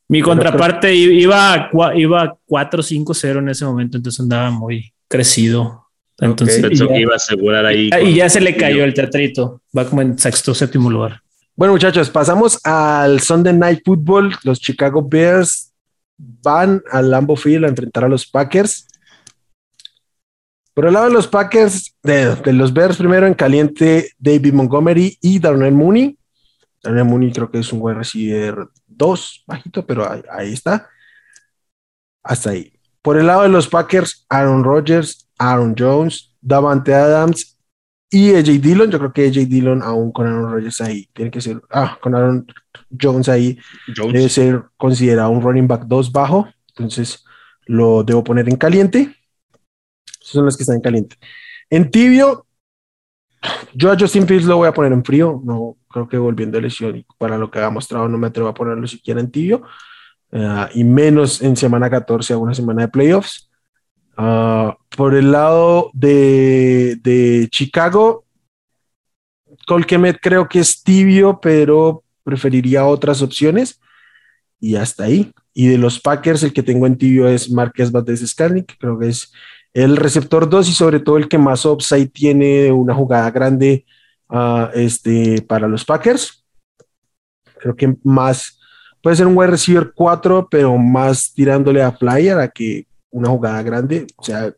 Mi contraparte iba a, iba a 4-5-0 en ese momento, entonces andaba muy crecido. Entonces, y, Pensó que ya, iba a asegurar ahí. y ya se le cayó el teatrito. Va como en sexto, séptimo lugar. bueno muchachos, pasamos al Sunday Night Football. Los Chicago Bears van al Lambeau Field a enfrentar a los Packers. Por el lado de los Packers, de, de los Bears primero en caliente, David Montgomery y Darnell Mooney. Darnell Mooney creo que es un buen receiver 2, bajito, pero ahí, ahí está. Hasta ahí. Por el lado de los Packers, Aaron Rodgers, Aaron Jones, Davante Adams y AJ Dillon. Yo creo que AJ Dillon, aún con Aaron Rodgers ahí, tiene que ser, ah, con Aaron Jones ahí, Jones. debe ser considerado un running back 2 bajo. Entonces lo debo poner en caliente. Esos son los que están en caliente. En tibio, yo a Justin Fields lo voy a poner en frío. No creo que volviendo de lesión y para lo que ha mostrado, no me atrevo a ponerlo siquiera en tibio. Ah, y menos en semana 14 a una semana de playoffs. Ah, por el lado de, de Chicago, Colquemet creo que es tibio, pero preferiría otras opciones. Y hasta ahí. Y de los Packers, el que tengo en tibio es Marquez Valdez Skalnik. Creo que es el receptor 2 y sobre todo el que más upside tiene una jugada grande ah, este, para los Packers. Creo que más puede ser un wide receiver 4, pero más tirándole a flyer a que una jugada grande. O sea,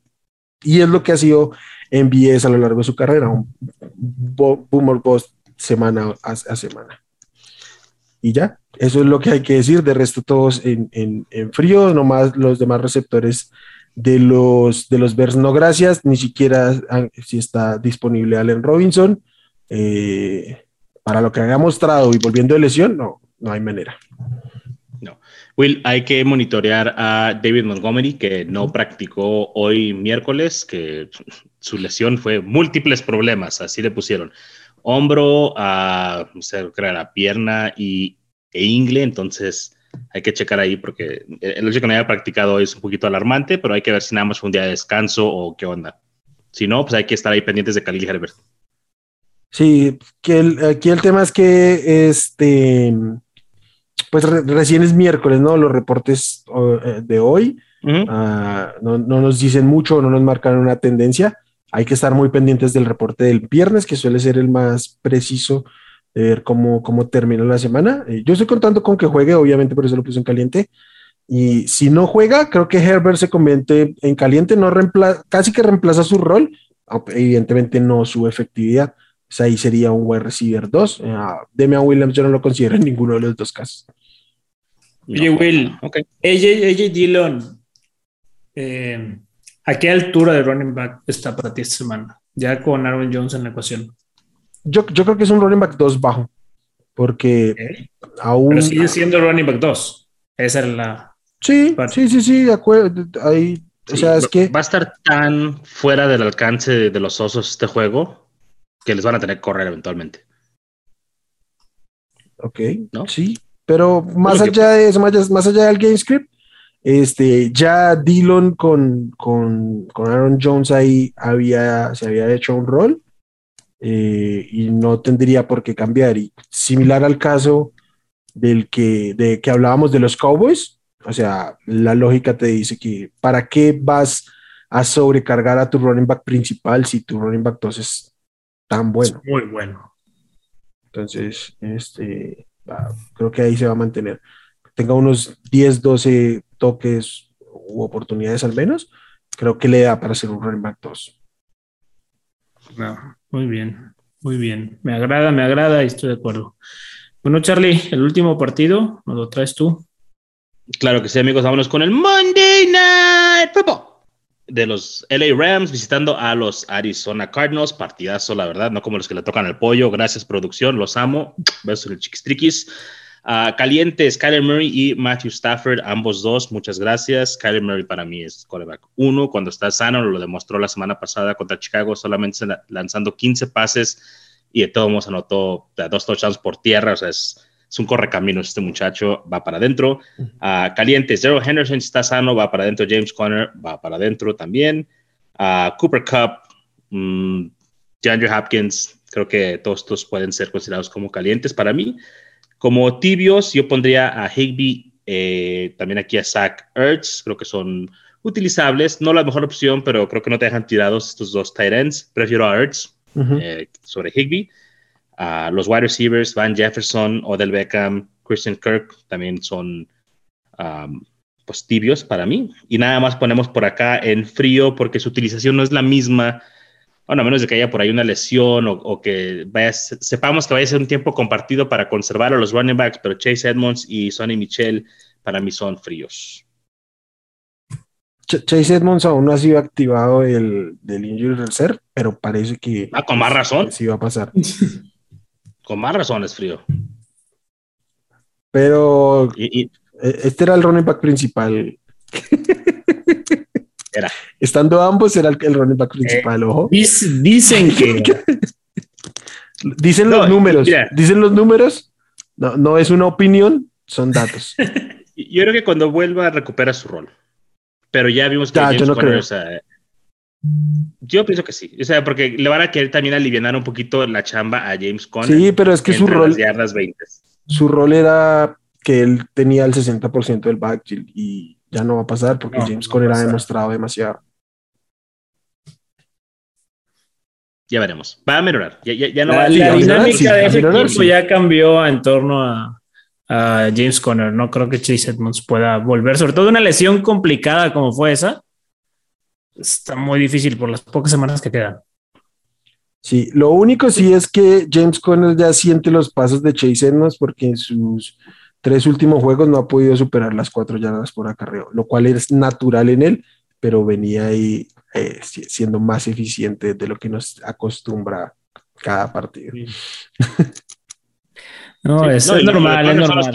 y es lo que ha sido MVS a lo largo de su carrera, un bo- boomer bust semana a, a semana. Y ya, eso es lo que hay que decir. De resto, todos en, en, en frío, nomás los demás receptores de los, de los Bears, no gracias, ni siquiera ah, si está disponible Allen Robinson. Eh, para lo que haya mostrado y volviendo de lesión, no, no hay manera. No. Will, hay que monitorear a David Montgomery, que no practicó hoy miércoles, que su lesión fue múltiples problemas, así le pusieron. Hombro, a, sé, creo la pierna y, e ingle, entonces hay que checar ahí porque el hecho que no haya practicado hoy es un poquito alarmante, pero hay que ver si nada más fue un día de descanso o qué onda. Si no, pues hay que estar ahí pendientes de Khalil Herbert. Sí, que aquí el tema es que este pues recién es miércoles, ¿no? Los reportes eh, de hoy ah, no, nos dicen mucho, no nos marcan una tendencia. Hay que estar muy pendientes del reporte del viernes, que suele ser el más preciso de ver cómo, cómo termina la semana. Eh, yo estoy contando con que juegue, obviamente por eso lo puse en caliente. Y si no juega, creo que Herbert se convierte en caliente, no casi que reemplaza su rol, evidentemente no su efectividad. Pues ahí sería un wide receiver 2. Uh, Demian Williams yo no lo considero en ninguno de los dos casos. Oye, Will, okay. AJ, Dillon, eh, ¿a qué altura de running back está para ti esta semana? Ya con Aaron Jones en la ecuación. Yo, yo creo que es un running back 2 bajo, porque aún... Pero sigue siendo running back 2. Esa es la... Sí, sí, sí, sí, de acuerdo. Ahí, o sea, es que... Va a estar tan fuera del alcance de, de los osos este juego que les van a tener que correr eventualmente. Ok, ¿no? Sí, pero más allá de eso, más, allá del game script, este, ya Dillon con, con, Aaron Jones ahí había, se había hecho un rol eh, y no tendría por qué cambiar. Y similar al caso del que, de que hablábamos de los Cowboys, o sea, la lógica te dice que para qué vas a sobrecargar a tu running back principal si tu running back 2 es tan bueno. muy bueno. Entonces, este, creo que ahí se va a mantener. Tenga unos 10, 12 toques u oportunidades al menos, creo que le da para ser un running back 2. muy bien, muy bien. Me agrada, me agrada y estoy de acuerdo. Bueno, Charlie, el último partido, ¿nos lo traes tú? Claro que sí, amigos. Vámonos con el Monday Night Football de los LA Rams visitando a los Arizona Cardinals. Partidazo, la verdad, no como los que le tocan el pollo. Gracias, producción, los amo. Besos en el chiquistriquis. Uh, calientes, Kyler Murray y Matthew Stafford, ambos dos, muchas gracias. Kyler Murray para mí es quarterback uno. Cuando está sano, lo demostró la semana pasada contra Chicago, solamente lanzando 15 pases y de todos modos anotó dos touchdowns por tierra. O sea, es es un correcaminos este muchacho, va para adentro. Uh, caliente, Zero Henderson está sano, va para adentro. James Conner va para adentro también. Uh, Cooper Cup, um, DeAndre Hopkins, creo que todos estos pueden ser considerados como calientes para mí. Como tibios, yo pondría a Higby, eh, también aquí a Zach Ertz, creo que son utilizables, no la mejor opción, pero creo que no te dejan tirados estos dos tight ends. Prefiero a Ertz eh, sobre Higby los wide receivers, Van Jefferson, Odell Beckham, Christian Kirk, también son um, pues, tibios para mí. Y nada más ponemos por acá en frío porque su utilización no es la misma. Bueno, a menos de que haya por ahí una lesión o, que vaya, sepamos que vaya a ser un tiempo compartido para conservar a los running backs, pero Chase Edmonds y Sonny Michel para mí son fríos. Chase Edmonds aún no ha sido activado el, del injury reserve, pero parece que. Ah, con más razón. Sí va a pasar. Con más razones, frío. Pero e, este era el running back principal. Era. Estando ambos era el, running back principal, ojo. dicen que. dicen los números. Dicen los números. No, no es una opinión, son datos. Yo creo que cuando vuelva recupera su rol. Pero ya vimos que yo no creo. Yo pienso que sí, o sea, porque le van a querer también aliviar un poquito la chamba a James Conner. Sí, pero es que su rol, yardas 20. su rol era que él tenía el 60% del backfield y ya no va a pasar porque James Conner ha demostrado demasiado. Ya veremos. Va a mejorar. Ya, no la, va a la dinámica de ese equipo ya cambió en torno a, a, James Conner. No creo que Chase Edmonds pueda volver, sobre todo una lesión complicada como fue esa está muy difícil por las pocas semanas que quedan. Sí, lo único sí es que James Conner ya siente los pasos de Chase Edmonds porque en sus tres últimos juegos no ha podido superar las cuatro yardas por acarreo, lo cual es natural en él, pero venía ahí eh, siendo más eficiente de lo que nos acostumbra cada partido. no, es, normal, es normal.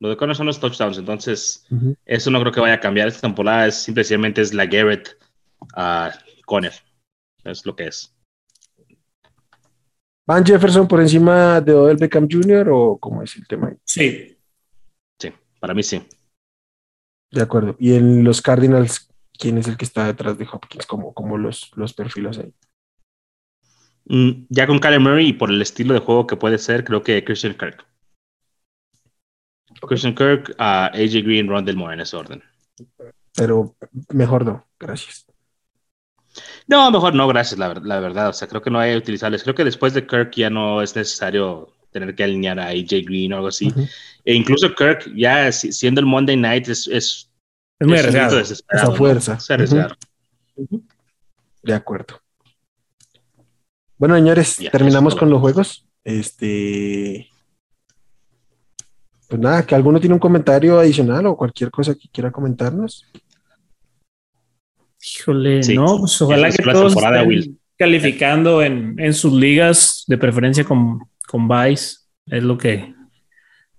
Lo de Conner son los touchdowns, entonces eso no creo que vaya a cambiar. Esta temporada es simplemente es la Garrett a Conner. Es lo que es. ¿Van Jefferson por encima de Odell Beckham Jr. o cómo es el tema ahí? Sí. Sí, para mí sí. De acuerdo. Y en los Cardinals, ¿quién es el que está detrás de Hopkins? Como, como los, los perfiles ahí. Mm, ya con Kyler Murray y por el estilo de juego que puede ser, creo que Christian Kirk. Christian Kirk, uh, AJ Green, Ron Moore en ese orden. Pero mejor no, gracias. No, mejor no, gracias, la, verdad. O sea, creo que no hay utilizarles. Creo que después de Kirk ya no es necesario tener que alinear a AJ Green o algo así. E incluso Kirk, ya siendo el Monday Night, es, es, es muy arriesgado. Esa fuerza. De acuerdo. Bueno, señores, terminamos con los juegos. Este. Pues nada, que alguno tiene un comentario adicional o cualquier cosa que quiera comentarnos. Híjole, no, pues ojalá que todos estén calificando en, sus ligas, de preferencia con, con Vice. Es lo que,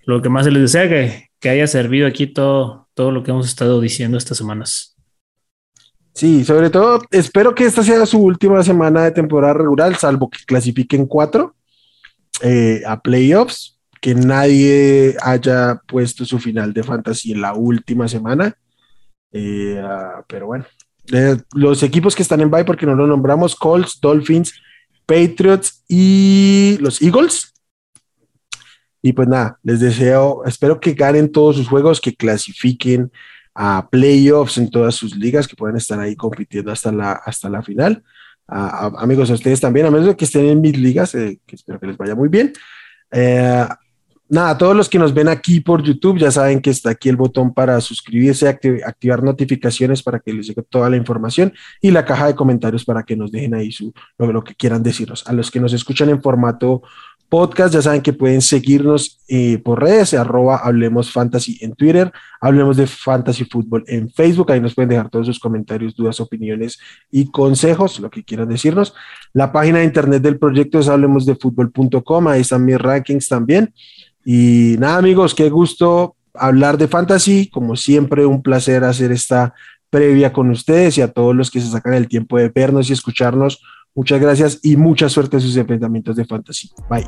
lo que más se les desea, que, que haya servido aquí todo, todo lo que hemos estado diciendo estas semanas. Sí, sobre todo espero que esta sea su última semana de temporada regular, salvo que clasifiquen cuatro eh, a playoffs, que nadie haya puesto su final de fantasy en la última semana. Eh, ah, pero bueno, los equipos que están en bye, porque no lo nombramos, Colts, Dolphins, Patriots y los Eagles. Y pues nada, les deseo, espero que ganen todos sus juegos, que clasifiquen a playoffs en todas sus ligas, que puedan estar ahí compitiendo hasta la, hasta la final. amigos, a ustedes también, a menos que estén en mis ligas, eh, que espero que les vaya muy bien. Eh, nada, todos los que nos ven aquí por YouTube ya saben que está aquí el botón para suscribirse, activar notificaciones para que les llegue toda la información y la caja de comentarios para que nos dejen ahí su, lo, que quieran decirnos. A los que nos escuchan en formato podcast, ya saben que pueden seguirnos eh, por redes, arroba Hablemos Fantasy en Twitter, Hablemos de Fantasy Fútbol en Facebook, ahí nos pueden dejar todos sus comentarios, dudas, opiniones y consejos, lo que quieran decirnos. La página de internet del proyecto es hablemosdefutbol.com, ahí están mis rankings también. Y nada, amigos, qué gusto hablar de fantasy. Como siempre, un placer hacer esta previa con ustedes y a todos los que se sacan el tiempo de vernos y escucharnos. Muchas gracias y mucha suerte en sus enfrentamientos de fantasy. Bye.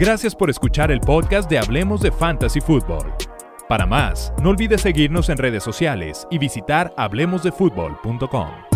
Gracias por escuchar el podcast de Hablemos de Fantasy Football. Para más, no olvides seguirnos en redes sociales y visitar hablemosdefutbol.com.